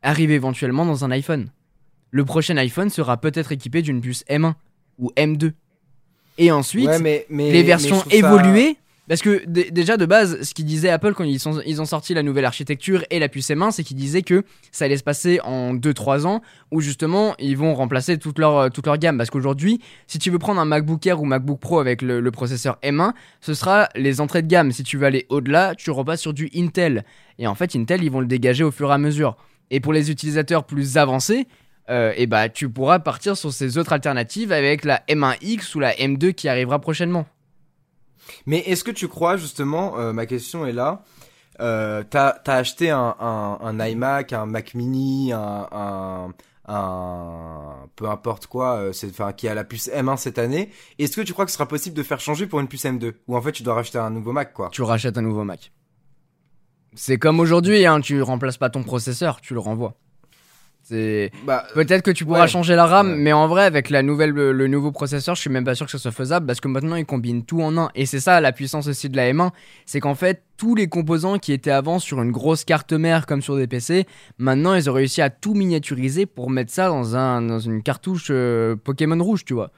arrive éventuellement dans un iPhone. Le prochain iPhone sera peut-être équipé d'une puce M1 ou M2. Et ensuite, Ouais, mais, mais- les versions évoluées. Parce que déjà de base, ce qu'ils disait Apple quand ils, ont sorti la nouvelle architecture et la puce M1, c'est qu'ils disaient que ça allait se passer en 2-3 ans, où justement ils vont remplacer toute leur, euh, toute leur gamme. Parce qu'aujourd'hui, si tu veux prendre un MacBook Air ou MacBook Pro avec le, processeur M1, ce sera les entrées de gamme. Si tu veux aller au-delà, tu repasses sur du Intel. Et en fait, Intel, ils vont le dégager au fur et à mesure. Et pour les utilisateurs plus avancés, euh, et bah, tu pourras partir sur ces autres alternatives avec la M1X ou la M2 qui arrivera prochainement. Mais est-ce que tu crois justement, euh, ma question est là, euh, t'as as acheté un, un, un iMac, un Mac Mini, un, un, un peu importe quoi, euh, c'est qui a la puce M1 cette année. Est-ce que tu crois que ce sera possible de faire changer pour une puce M2 ou en fait tu dois racheter un nouveau Mac quoi? Tu rachètes un nouveau Mac. C'est comme aujourd'hui, hein, tu remplaces pas ton processeur, tu le renvoies. Bah peut-être que tu pourras ouais. changer la RAM, Ouais. mais en vrai avec la nouvelle le, le nouveau processeur, je suis même pas sûr que ce soit faisable parce que maintenant ils combinent tout en un et c'est ça la puissance aussi de la M1, c'est qu'en fait tous les composants qui étaient avant sur une grosse carte mère comme sur des PC, maintenant ils ont réussi à tout miniaturiser pour mettre ça dans un dans une cartouche euh, Pokémon rouge, tu vois.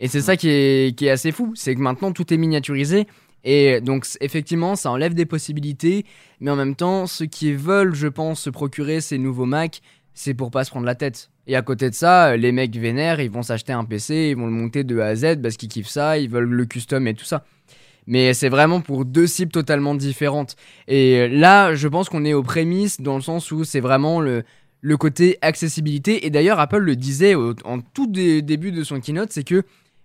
Et c'est ça qui est, qui est assez fou, c'est que maintenant tout est miniaturisé. Et donc effectivement, ça enlève des possibilités, mais en même temps, ceux qui veulent, je pense, se procurer ces nouveaux Mac, c'est pour pas se prendre la tête. Et à côté de ça, les mecs vénères, ils vont s'acheter un PC, ils vont le monter de A à Z parce qu'ils kiffent ça, ils veulent le custom et tout ça. Mais c'est vraiment pour deux cibles totalement différentes. Et là, je pense qu'on est aux prémices dans le sens où c'est vraiment le, le côté accessibilité. Et d'ailleurs, Apple le disait en tout dé- début de son keynote, c'est que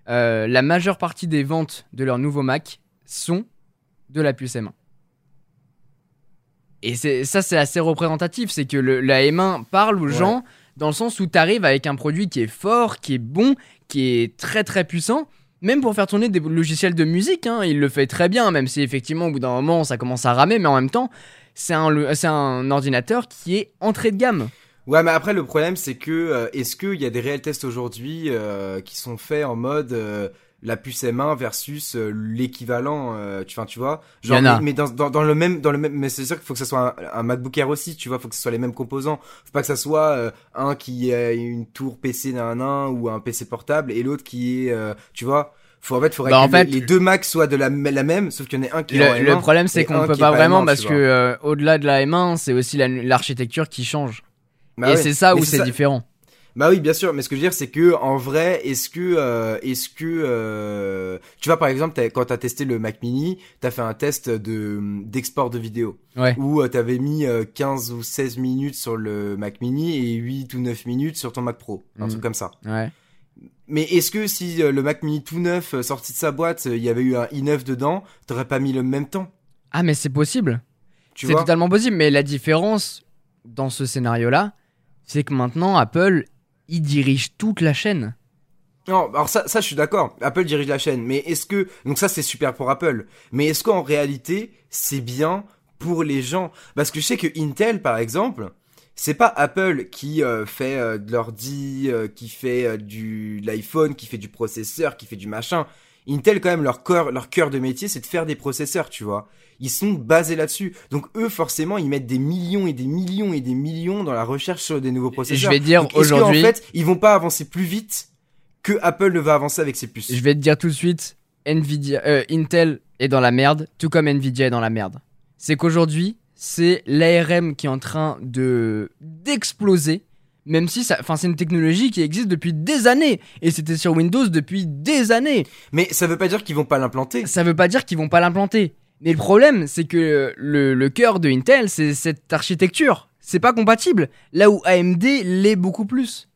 euh, la majeure partie des ventes de leur nouveau Mac sont de la puce M1. Et ça, c'est assez représentatif. C'est que le- la M1 parle aux Ouais. gens dans le sens où tu arrives avec un produit qui est fort, qui est bon, qui est très très puissant. Même pour faire tourner des logiciels de musique, hein, il le fait très bien, même si effectivement au bout d'un moment ça commence à ramer, mais en même temps, c'est un, un ordinateur qui est entrée de gamme. Ouais, mais après le problème c'est que euh, est-ce qu'il y a des réels tests aujourd'hui euh, qui sont faits en mode euh, la puce M1 versus euh, l'équivalent, euh, tu, tu vois, genre, a. mais, mais dans, dans, dans le même, dans le même, mais c'est sûr qu'il faut que ce soit un, un MacBook Air aussi, tu vois, faut que ce soit les mêmes composants, faut pas que ça soit euh, un qui a une tour PC d'un un ou un PC portable et l'autre qui est, euh, tu vois, faut en fait, faudrait Bah, que en le- fait, les deux Macs soient de la, la même, sauf qu'il y en ait un qui est en Le, le M1. problème, c'est qu'on un peut pas pas vraiment M1, parce que au-delà de la M1, c'est aussi la- l'architecture qui change. Bah Et ouais. c'est ça Mais où c'est ça. différent. Bah oui, bien sûr, mais ce que je veux dire, c'est que en vrai, est-ce que, euh, est-ce que, euh, tu vois, par exemple, t'as- quand t'as testé le Mac Mini, t'as fait un test de d'export de vidéo Ouais. où euh, t'avais mis euh, 15 ou 16 minutes sur le Mac Mini et 8 ou 9 minutes sur ton Mac Pro, un Mhm. truc comme ça. Ouais. Mais est-ce que si euh, le Mac Mini tout neuf euh, sorti de sa boîte, euh, il y avait eu un i9 dedans, t'aurais pas mis le même temps? Ah, mais c'est possible. C'est totalement possible. Mais la différence dans ce scénario-là, c'est que maintenant, Apple, il dirige toute la chaîne. Non, alors ça, ça je suis d'accord. Apple dirige la chaîne, mais est-ce que donc ça c'est super pour Apple, mais est-ce qu'en réalité c'est bien pour les gens? Parce que je sais que Intel par exemple, c'est pas Apple qui euh, fait euh, de l'ordi, euh, qui fait du l'iPhone, qui fait du processeur, qui fait du machin. Intel quand même leur leur cœur de métier c'est de faire des processeurs, tu vois. Ils sont basés là-dessus. Donc eux forcément ils mettent des millions et des millions et des millions dans la recherche sur des nouveaux processeurs. Je vais dire aujourd'hui, fait, ils vont pas avancer plus vite que Apple ne va avancer avec ses puces? je vais te dire tout de suite, Nvidia, euh, Intel est dans la merde, tout comme Nvidia est dans la merde. C'est qu'aujourd'hui, c'est l'ARM qui est en train de d'exploser. Même si ça, enfin, c'est une technologie qui existe depuis des années et c'était sur Windows depuis des années. Mais ça veut pas dire qu'ils vont pas l'implanter. Ça veut pas dire qu'ils vont pas l'implanter. Mais le problème, c'est que le, le cœur de Intel, c'est cette architecture. C'est pas compatible. Là où AMD l'est beaucoup plus.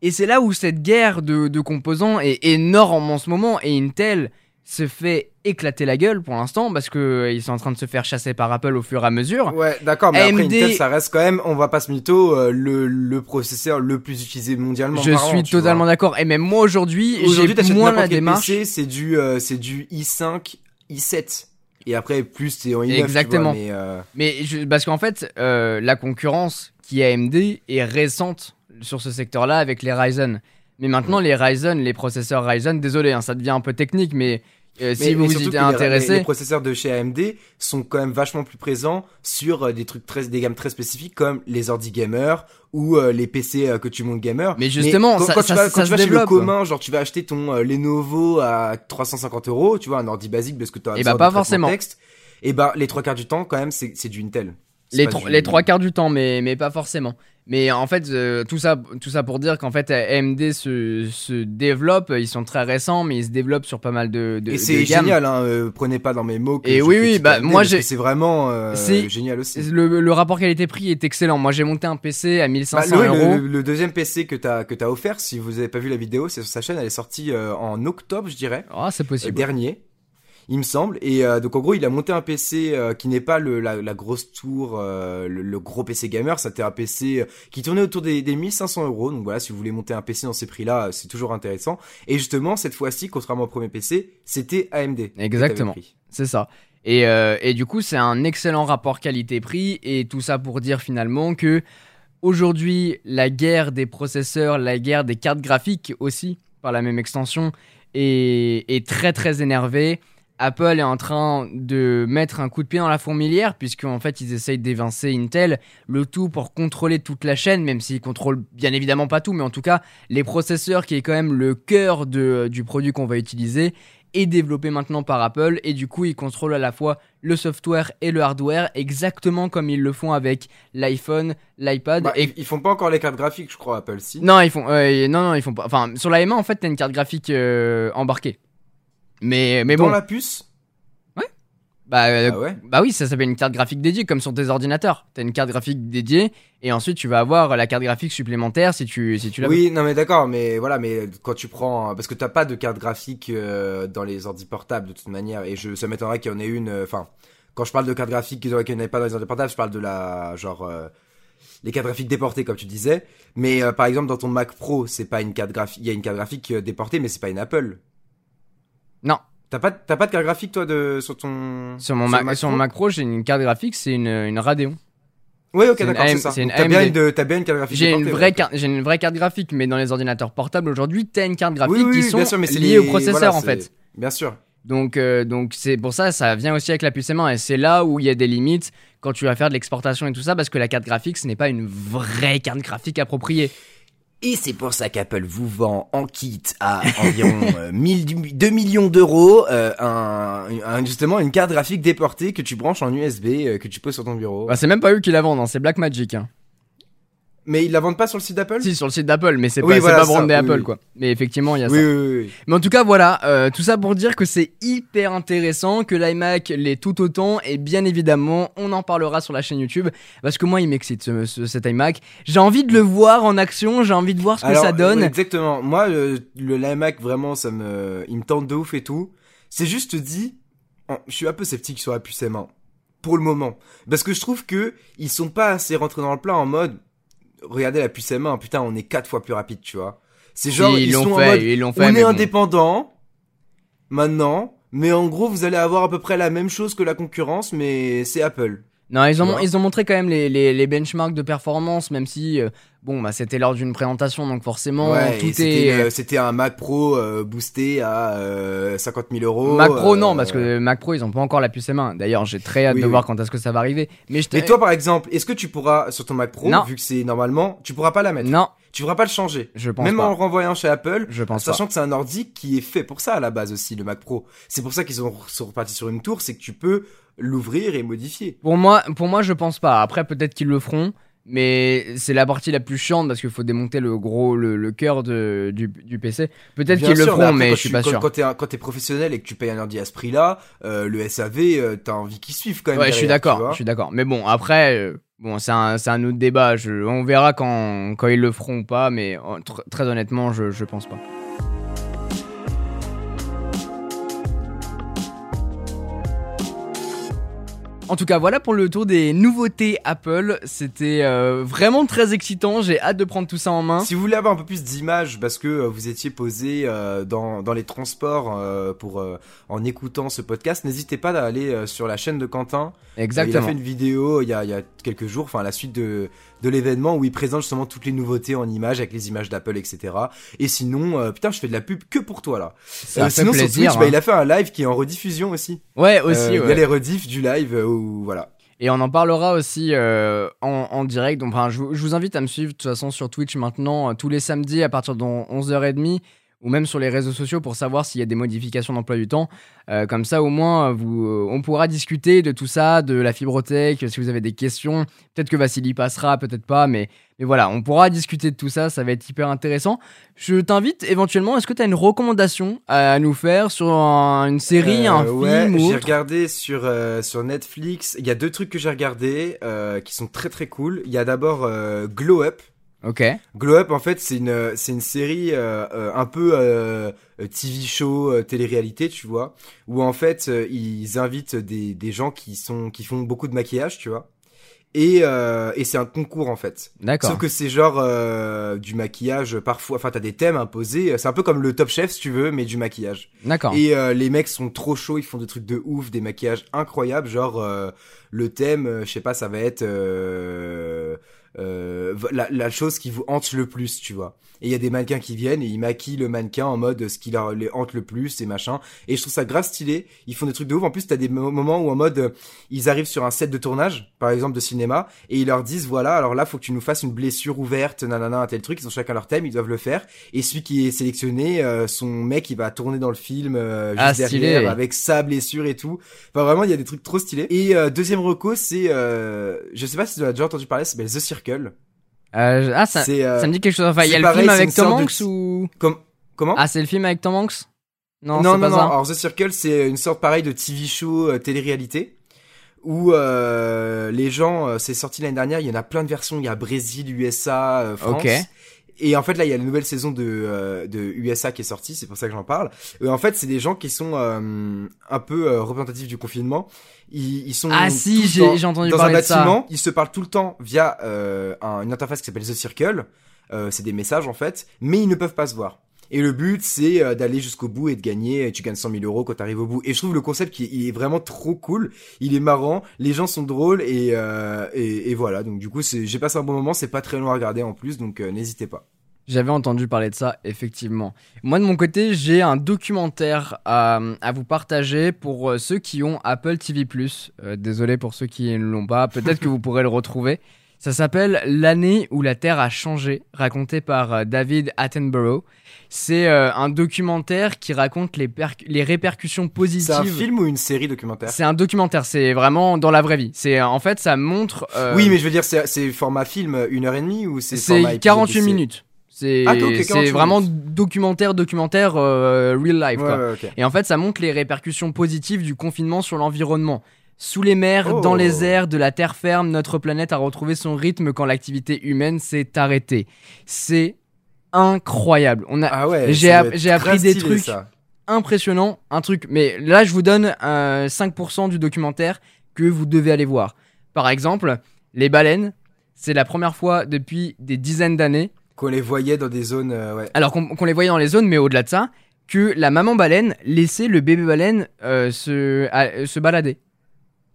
Et c'est là où cette guerre de, de composants est énorme en ce moment. Et Intel se fait éclater la gueule pour l'instant parce qu'ils sont en train de se faire chasser par Apple au fur et à mesure. Ouais, d'accord, mais après AMD Intel, ça reste quand même, on va pas se mytho, euh, le, le processeur le plus utilisé mondialement. Je suis totalement d'accord. Et même moi aujourd'hui, Aujourd'hui, j'ai moins la démarche. PC, c'est du, euh, c'est du i5, i7. Et après, plus t'es en i9. tu vois, Exactement. mais, euh, Mais je- parce qu'en fait, euh, la concurrence qui est AMD est récente sur ce secteur-là avec les Ryzen. Mais maintenant, les Ryzen, les processeurs Ryzen, désolé, hein, ça devient un peu technique, mais euh, si mais- vous mais vous y intéressé, Les, les processeurs de chez AMD sont quand même vachement plus présents sur euh, des trucs très, des gammes très spécifiques comme les ordi gamers ou euh, les PC euh, que tu montes gamer. Mais justement, quand, ça- quand tu vas, ça quand tu vas chez le commun, genre tu vas acheter ton Lenovo à 350 euros, tu vois, un ordi basique parce que tu as Eh bah, pas forcément. Texte, et bah les trois quarts du temps quand même c'est c'est du Intel. Les, pas tro- du- les trois quarts du temps, mais, mais pas forcément. Mais en fait, euh, tout, ça, tout ça pour dire qu'en fait, AMD se, se développe, ils sont très récents, mais ils se développent sur pas mal de, de Et c'est génial, hein, euh, prenez pas dans mes mots. Que Et oui, oui, bah, AMD, moi, j'ai- C'est vraiment euh, génial aussi. Le, le rapport qualité-prix est excellent. Moi, j'ai monté un PC à Bah, 1500 le, euros. le- le deuxième PC que t'as que t'as offert, si vous avez pas vu la vidéo, c'est sur sa chaîne, elle est sortie en octobre, je dirais, Ah, c'est possible. dernier, il me semble. Et euh, donc en gros, il a monté un PC euh, qui n'est pas le, la, la grosse tour, euh, le, le gros PC gamer. C'était un PC qui tournait autour des, des 1500 euros. Donc voilà, si vous voulez monter un PC dans ces prix-là, c'est toujours intéressant. Et justement, cette fois-ci, contrairement au premier PC, c'était AMD. Exactement. C'est ça. Et, et du coup, c'est un excellent rapport qualité-prix. Et tout ça pour dire finalement que aujourd'hui, la guerre des processeurs, la guerre des cartes graphiques aussi, par la même extension, est, est très très énervée. Apple est en train de mettre un coup de pied dans la fourmilière, puisqu'en fait, ils essayent d'évincer Intel, le tout pour contrôler toute la chaîne, même s'ils contrôlent bien évidemment pas tout, mais en tout cas, les processeurs, qui est quand même le cœur de- du produit qu'on va utiliser, est développé maintenant par Apple et du coup ils contrôlent à la fois le software et le hardware exactement comme ils le font avec l'iPhone, l'iPad Bah, et ils, ils font pas encore les cartes graphiques, je crois, Apple. Si. non ils font euh, non non ils font pas enfin sur la M1 en fait t'as une carte graphique euh, embarquée mais mais dans bon la puce. Ouais. Bah, euh, Ah ouais bah oui, ça s'appelle une carte graphique dédiée, comme sur tes ordinateurs. T'as une carte graphique dédiée, et ensuite tu vas avoir la carte graphique supplémentaire si tu, si tu la veux. Oui, non mais d'accord, mais voilà, mais quand tu prends, parce que t'as pas de carte graphique euh, dans les ordi portables de toute manière, et je, ça m'étonnerait qu'il y en ait une. euh, Enfin, quand je parle de carte graphique qu'il n'y en ait pas dans les ordi portables, je parle de la genre les cartes graphiques déportées comme tu disais. Mais euh, par exemple dans ton Mac Pro, c'est pas une carte graphique, il y a une carte graphique déportée, mais c'est pas une Apple. Non. T'as pas, t'as pas de carte graphique toi de sur ton Sur mon, le Mac, sur mon Mac Pro, j'ai une carte graphique, c'est une, une Radeon. Oui, ok, d'accord, c'est ça. c'est une Donc, T'as bien bien une carte graphique. J'ai une vraie carte, j'ai une vraie carte graphique, mais dans les ordinateurs portables aujourd'hui, t'as une carte graphique Oui, oui, qui oui, sont bien sûr, mais c'est liées les- au processeur voilà, en fait. Bien sûr. Donc, euh, donc c'est pour ça, ça vient aussi avec la puce M1 et c'est là où il y a des limites quand tu vas faire de l'exportation et tout ça, parce que la carte graphique, ce n'est pas une vraie carte graphique appropriée. Et c'est pour ça qu'Apple vous vend en kit à environ euh, 1000 2 millions d'euros euh, un, un- justement une carte graphique déportée que tu branches en USB euh, que tu poses sur ton bureau. Bah, c'est même pas eux qui la vendent, hein, c'est Blackmagic. Hein. Mais ils la vendent pas sur le site d'Apple Si, sur le site d'Apple, mais c'est Oui, pas, voilà, pas brandé Apple oui. quoi. Mais effectivement, il y a ça. oui, oui, oui. Mais en tout cas, voilà, euh, tout ça pour dire que c'est hyper intéressant, que l'iMac l'est tout autant, et bien évidemment, on en parlera sur la chaîne YouTube, parce que moi, il m'excite ce, ce- cet iMac. J'ai envie de le voir en action, j'ai envie de voir ce que ça donne. Exactement. Moi, le, l'iMac, vraiment, ça me, il me tente de ouf et tout. C'est juste dit, je suis un peu sceptique sur la puce M1. Pour le moment. Parce que je trouve que ils sont pas assez rentrés dans le plat en mode, regardez la puce M1, putain, on est quatre fois plus rapide, tu vois. C'est genre, ils, ils sont l'ont en fait, mode, ils l'ont fait. on est bon. indépendant, maintenant, mais en gros, vous allez avoir à peu près la même chose que la concurrence, mais c'est Apple. Non, ils ont, ils ont montré quand même les, les, les benchmarks de performance, même si, euh, bon, bah, c'était lors d'une présentation, donc forcément, ouais, tout c'était, est... euh, c'était un Mac Pro euh, boosté à euh, 50 000 euros. Mac Pro, non, parce que Mac Pro, ils ont pas encore la puce M1. D'ailleurs, j'ai très hâte Oui, de oui. voir quand est-ce que ça va arriver. Mais je. Mais toi, par exemple, est-ce que tu pourras, sur ton Mac Pro, Non. vu que c'est normalement, tu pourras pas la mettre? Non, Tu pourras pas le changer je pense Même pas. en le renvoyant chez Apple, Je pense pas. sachant que c'est un ordi qui est fait pour ça à la base aussi, le Mac Pro. C'est pour ça qu'ils ont- sont repartis sur une tour, c'est que tu peux l'ouvrir et modifier. Pour moi, pour moi, je pense pas. Après, peut-être qu'ils le feront, mais c'est la partie la plus chiante parce qu'il faut démonter le gros, le, le cœur de, du, du PC. Peut-être qu'ils le feront, après, mais je suis tu- pas quand, sûr. Quand t'es professionnel et que tu payes un ordi à ce prix-là, euh, le SAV, euh, t'as envie qu'il suive quand même. Ouais, je suis d'accord, je suis d'accord. Mais bon, après, euh, bon, c'est un, un autre débat. Je, on verra quand, quand ils le feront ou pas, mais tr- très honnêtement, je, je pense pas. En tout cas, voilà pour le tour des nouveautés Apple. C'était euh, vraiment très excitant. J'ai hâte de prendre tout ça en main. Si vous voulez avoir un peu plus d'images parce que euh, vous étiez posé euh, dans, dans les transports pour en écoutant ce podcast, n'hésitez pas à aller sur la chaîne de Quentin. Il a Exactement. fait une vidéo il y a, il y a quelques jours, enfin la suite de, de l'événement où il présente justement toutes les nouveautés en images avec les images d'Apple, etc. Et sinon, euh, putain, je fais de la pub que pour toi là. Ça Euh, sinon plaisir. sur Twitch, bah, hein. il a fait un live qui est en rediffusion aussi. Ouais, aussi. Euh, Il y ouais. a les rediffs du live où voilà. Et on en parlera aussi euh, en, en direct. Donc, enfin, je, vous- je vous invite à me suivre de toute façon sur Twitch maintenant, euh, tous les samedis à partir de 11h30, ou même sur les réseaux sociaux pour savoir s'il y a des modifications d'emploi du temps. Euh, comme ça, au moins, euh, vous, euh, on pourra discuter de tout ça, de la fibrothèque, si vous avez des questions. Peut-être que Vassili passera, peut-être pas, mais, mais voilà, on pourra discuter de tout ça, ça va être hyper intéressant. Je t'invite éventuellement, est-ce que tu as une recommandation à nous faire sur un- une série, Euh, un ouais, film ou J'ai regardé sur euh, sur Netflix. Il y a deux trucs que j'ai regardé euh, qui sont très très cool. Il y a d'abord Glow Up. Ok, Glow Up, en fait, c'est une, c'est une série euh, euh, un peu euh, euh, TV show, euh, télé-réalité, tu vois, où en fait ils invitent des, des gens qui sont qui font beaucoup de maquillage, tu vois, et euh, et c'est un concours en fait. d'accord. Sauf que c'est genre euh, du maquillage parfois. Enfin, t'as des thèmes imposés. C'est un peu comme le Top Chef, si tu veux, mais du maquillage. D'accord. Et euh, les mecs sont trop chauds, ils font des trucs de ouf, des maquillages incroyables, genre euh, le thème, je sais pas, ça va être la, la chose qui vous hante le plus, tu vois. Et il y a des mannequins qui viennent et ils maquillent le mannequin en mode ce qui leur les hante le plus et machin. Et je trouve ça grave stylé. Ils font des trucs de ouf. En plus, t'as des mo- moments où en mode euh, ils arrivent sur un set de tournage, par exemple de cinéma, et ils leur disent voilà, alors là, faut que tu nous fasses une blessure ouverte, nanana, un tel truc. Ils ont chacun leur thème, ils doivent le faire. Et celui qui est sélectionné, euh, son mec, il va tourner dans le film euh, juste Ah, stylé. derrière avec sa blessure et tout. Enfin vraiment, il y a des trucs trop stylés. Et euh, deuxième reco, c'est, euh, je sais pas si tu as déjà entendu parler, c'est The Circle. Euh, ah, ça, euh, ça me dit quelque chose. Enfin, il y a le film avec Tom de Hanks ou. com- comment? Ah, c'est le film avec Tom Hanks? Non, non, non, pas non. ça. Alors The Circle, c'est une sorte pareil de TV show euh, télé-réalité où euh, les gens, c'est sorti l'année dernière. Il y en a plein de versions. Il y a Brésil, USA, France. Ok. Et en fait, là, il y a la nouvelle saison de, euh, de USA qui est sortie, c'est pour ça que j'en parle. Et en fait, c'est des gens qui sont euh, un peu euh, représentatifs du confinement. Ils, ils sont Ah si, j'ai- entendu dans parler un de ça. bâtiment. Ils se parlent tout le temps via euh, un- une interface qui s'appelle The Circle. Euh, c'est des messages en fait, mais ils ne peuvent pas se voir. Et le but, c'est euh, d'aller jusqu'au bout et de gagner. Tu gagnes 100 000 euros quand t'arrives au bout. Et je trouve le concept qui est vraiment trop cool. Il est marrant. Les gens sont drôles et euh, et, voilà. Donc du coup, j'ai passé un bon moment. C'est pas très long à regarder en plus, donc euh, n'hésitez pas. J'avais entendu parler de ça, effectivement. Moi, de mon côté, j'ai un documentaire à, vous partager pour ceux qui ont Apple TV+. Euh, désolé pour ceux qui ne l'ont pas, peut-être que vous pourrez le retrouver. Ça s'appelle L'année où la Terre a changé, raconté par euh, David Attenborough. C'est euh, un documentaire qui raconte les, perc- les répercussions positives. C'est un film ou une série documentaire? C'est un documentaire, c'est vraiment dans la vraie vie. C'est en fait, ça montre. euh, Oui, mais je veux dire, c'est format film euh, une heure et demie ou c'est c'est format épisode? 48 de- minutes. C'est Ah, ok, ok, c'est 48 vraiment documentaire, documentaire euh, real life. Ouais, quoi. ouais, ok. Et en fait, ça montre les répercussions positives du confinement sur l'environnement. Sous les mers, Oh. dans les airs, de la terre ferme, notre planète a retrouvé son rythme quand l'activité humaine s'est arrêtée. C'est incroyable. On a Ah ouais. J'ai app- appris des trucs. ça. impressionnant, un truc. Mais là, je vous donne euh, 5% du documentaire que vous devez aller voir. Par exemple, les baleines, c'est la première fois depuis des dizaines d'années Qu'on les voyait dans des zones, euh, ouais. alors qu'on les voyait dans les zones, mais au-delà de ça, que la maman baleine laissait le bébé baleine euh, se, à- euh, se balader.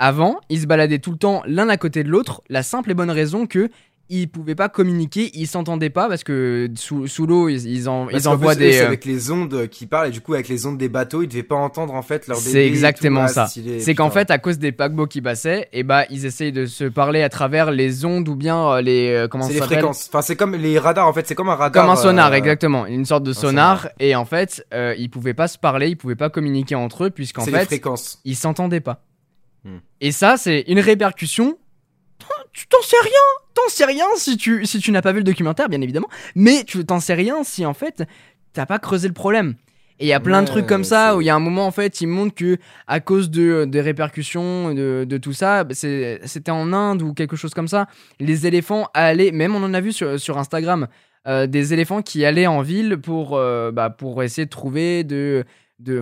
Avant, ils se baladaient tout le temps l'un à côté de l'autre, la simple et bonne raison que ils pouvaient pas communiquer, ils s'entendaient pas parce que sous, sous l'eau ils, ils, en- ils envoient plus, des. c'est euh, avec les ondes qui parlent et du coup avec les ondes des bateaux, ils devaient pas entendre en fait leur. C'est tout. exactement Ah, ça. C'est qu'en fait, à cause des paquebots qui passaient, et bah ils essayent de se parler à travers les ondes ou bien euh, les euh, comment c'est ça les fréquences. Enfin, c'est comme les radars en fait, c'est comme un radar. Comme un sonar, euh, exactement. Une sorte de sonar. sonar. Et en fait, euh, ils pouvaient pas se parler, ils pouvaient pas communiquer entre eux, puisqu'en C'est les fait, fréquences. ils s'entendaient pas. Hmm. Et ça, c'est une répercussion. Tu t'en sais rien T'en sais rien si tu, si tu n'as pas vu le documentaire, bien évidemment. Mais tu t'en sais rien si en fait, t'as pas creusé le problème. Et il y a plein de trucs comme ça où il y a un moment en fait, ils montrent que à cause de des répercussions de, de tout ça, bah, c'était en Inde ou quelque chose comme ça. Les éléphants allaient, même on en a vu sur, sur Instagram, euh, des éléphants qui allaient en ville pour euh, bah, pour essayer de trouver de de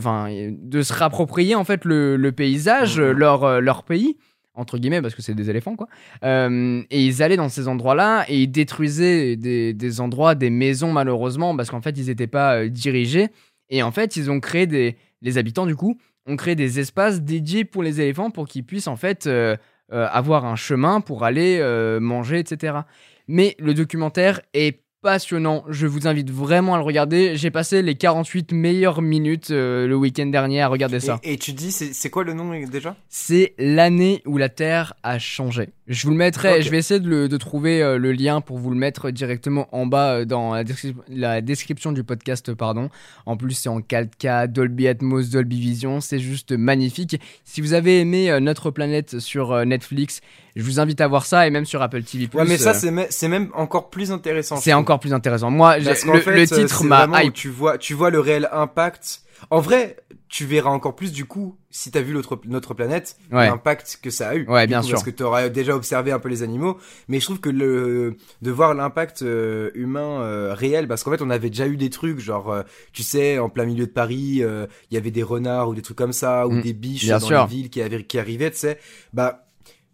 de se rapproprier en fait le, le paysage, Mhm. leur euh, leur pays entre guillemets parce que c'est des éléphants quoi. Euh, et ils allaient dans ces endroits-là et ils détruisaient des, des endroits, des maisons malheureusement parce qu'en fait ils n'étaient pas euh, dirigés. Et en fait ils ont créé des les habitants du coup ont créé des espaces dédiés pour les éléphants pour qu'ils puissent en fait euh, avoir un chemin pour aller manger etc. Mais le documentaire est passionnant. Je vous invite vraiment à le regarder. J'ai passé les 48 meilleures minutes euh, le week-end dernier à regarder ça. Et, et tu dis, c'est c'est quoi le nom déjà? C'est l'année où la Terre a changé. Je vous le mettrai, je vais essayer de, le- de trouver euh, le lien pour vous le mettre directement en bas euh, dans la, descri- la description du podcast. pardon. En plus, c'est en 4K, Dolby Atmos, Dolby Vision, c'est juste magnifique. Si vous avez aimé euh, Notre Planète sur Netflix, je vous invite à voir ça et même sur Apple TV+. Ouais, mais ça c'est me- c'est même encore plus intéressant. c'est encore plus intéressant. Moi, Parce le, fait, le titre m'a hype. Tu vois, tu vois le réel impact. En vrai, tu verras encore plus du coup si t'as vu l'autre notre planète Ouais. l'impact que ça a eu. Ouais, bien coup, sûr. Parce que t'auras déjà observé un peu les animaux, mais je trouve que le de voir l'impact euh, humain euh, réel, parce qu'en fait on avait déjà eu des trucs genre, euh, tu sais, en plein milieu de Paris, euh, il y avait des renards ou des trucs comme ça, ou Mm, des biches dans sûr. les villes qui, avaient, qui arrivaient, tu sais. Bah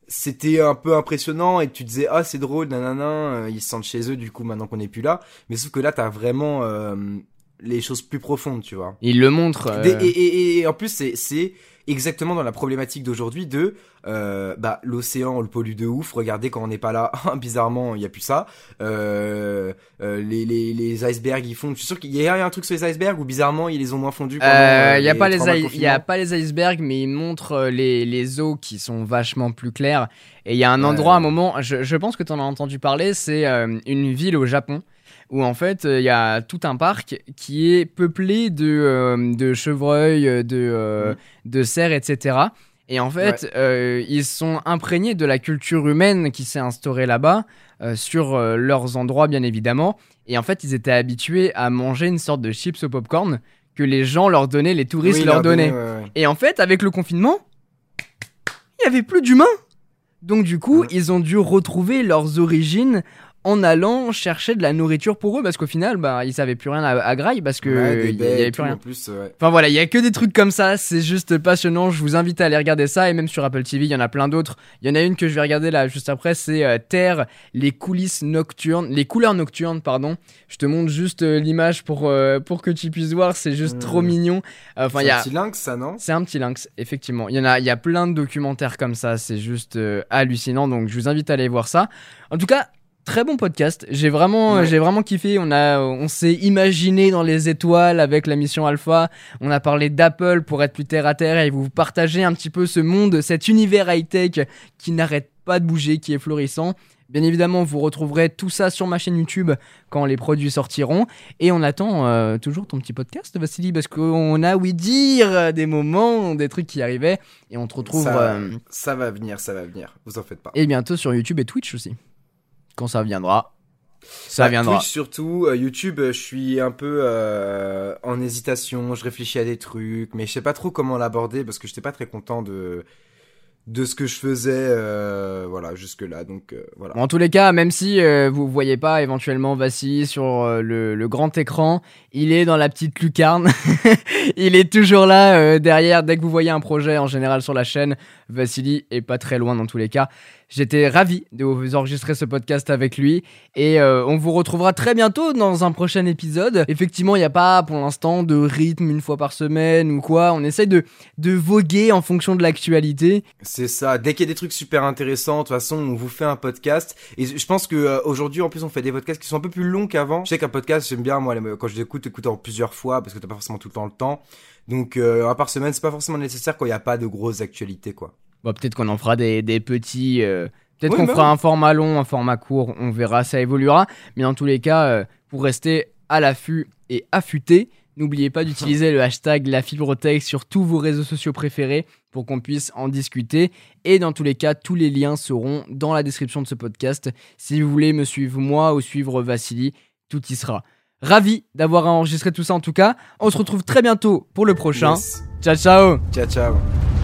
c'était un peu impressionnant et tu disais ah c'est drôle nanana euh, ils se sentent chez eux du coup maintenant qu'on est plus là mais sauf que là t'as vraiment euh, les choses plus profondes tu vois. Il le montre. euh, et, et, et en plus c'est c'est exactement dans la problématique d'aujourd'hui de euh, bah l'océan on le pollue de ouf. Regardez quand on n'est pas là. Bizarrement il y a plus ça. Euh, les, les les icebergs ils fondent je suis sûr qu'il y a un truc sur les icebergs ou bizarrement ils les ont moins fondus Il y a pas les il y a pas les icebergs, mais il montre euh, les, les eaux qui sont vachement plus claires. Et il y a un endroit, un moment, je, je pense que tu en as entendu parler, c'est une ville au Japon où en fait euh, il y a tout un parc qui est peuplé de, euh, de chevreuils, de, euh, Mhm. de cerfs, etc. Et en fait, euh, ils sont imprégnés de la culture humaine qui s'est instaurée là-bas, euh, sur euh, leurs endroits bien évidemment. Et en fait, ils étaient habitués à manger une sorte de chips au popcorn que les gens leur donnaient, les touristes Oui, leur leur donnaient. donner, ouais, ouais. Et en fait, avec le confinement, il y avait plus d'humains. Donc du coup, ils ont dû retrouver leurs origines en allant chercher de la nourriture pour eux parce qu'au final, bah, ils avaient plus rien à, à graille parce que Ouais, il y avait plus rien. En plus, ouais. Enfin voilà, il y a que des trucs comme ça, c'est juste passionnant. Je vous invite à aller regarder ça et même sur Apple TV, il y en a plein d'autres. Il y en a une que je vais regarder là juste après, c'est euh, Terre, les coulisses nocturnes, les couleurs nocturnes, pardon. Je te montre juste euh, l'image pour euh, pour que tu puisses voir, c'est juste trop mignon. Euh, Enfin, C'est il y un a petit lynx, ça, non? C'est un petit lynx, effectivement. Il y en a, il y a plein de documentaires comme ça, c'est juste euh, hallucinant. Donc, je vous invite à aller voir ça. En tout cas, très bon podcast. J'ai vraiment, Ouais. j'ai vraiment kiffé. On a, on s'est imaginé dans les étoiles avec la mission Alpha. On a parlé d'Apple pour être plus terre à terre et vous partagez un petit peu ce monde, cet univers high tech qui n'arrête pas de bouger, qui est florissant. Bien évidemment, vous retrouverez tout ça sur ma chaîne YouTube quand les produits sortiront. Et on attend euh, toujours ton petit podcast, Vassili, parce qu'on a, oui, dire des moments, des trucs qui arrivaient. Et on te retrouve ça, euh, ça va venir, ça va venir. Vous en faites pas. et bientôt sur YouTube et Twitch aussi. Quand ça viendra, ça Bah, viendra. Twitch surtout, euh, YouTube, euh, je suis un peu euh, en hésitation, je réfléchis à des trucs, mais je sais pas trop comment l'aborder parce que j'étais pas très content de de ce que je faisais, euh, voilà, jusque là. Donc voilà. En tous les cas, même si vous voyez pas éventuellement Vassili sur le, le grand écran, il est dans la petite lucarne. il est toujours là derrière. Dès que vous voyez un projet en général sur la chaîne, Vassili est pas très loin dans tous les cas. J'étais ravi de vous enregistrer ce podcast avec lui et euh, on vous retrouvera très bientôt dans un prochain épisode. Effectivement, il n'y a pas pour l'instant de rythme une fois par semaine ou quoi. On essaye de, de voguer en fonction de l'actualité. C'est ça. Dès qu'il y a des trucs super intéressants, de toute façon, on vous fait un podcast. Et je pense que euh, aujourd'hui, en plus, on fait des podcasts qui sont un peu plus longs qu'avant. Je sais qu'un podcast, j'aime bien moi quand je l'écoute, écouter en plusieurs fois parce que t'as pas forcément tout le temps le temps. Donc euh, un par semaine, c'est pas forcément nécessaire quand il y a pas de grosses actualités quoi. Bon, peut-être qu'on en fera des, des petits. euh, peut-être Oui, qu'on bah fera oui. un format long, un format court. On verra, ça évoluera. Mais dans tous les cas, euh, pour rester à l'affût et affûté, n'oubliez pas d'utiliser le hashtag la fibrotech sur tous vos réseaux sociaux préférés pour qu'on puisse en discuter. Et dans tous les cas, tous les liens seront dans la description de ce podcast. Si vous voulez me suivre moi ou suivre Vassili, tout y sera. Ravi d'avoir enregistré tout ça en tout cas. On se retrouve très bientôt pour le prochain. Yes. Ciao ciao Ciao ciao.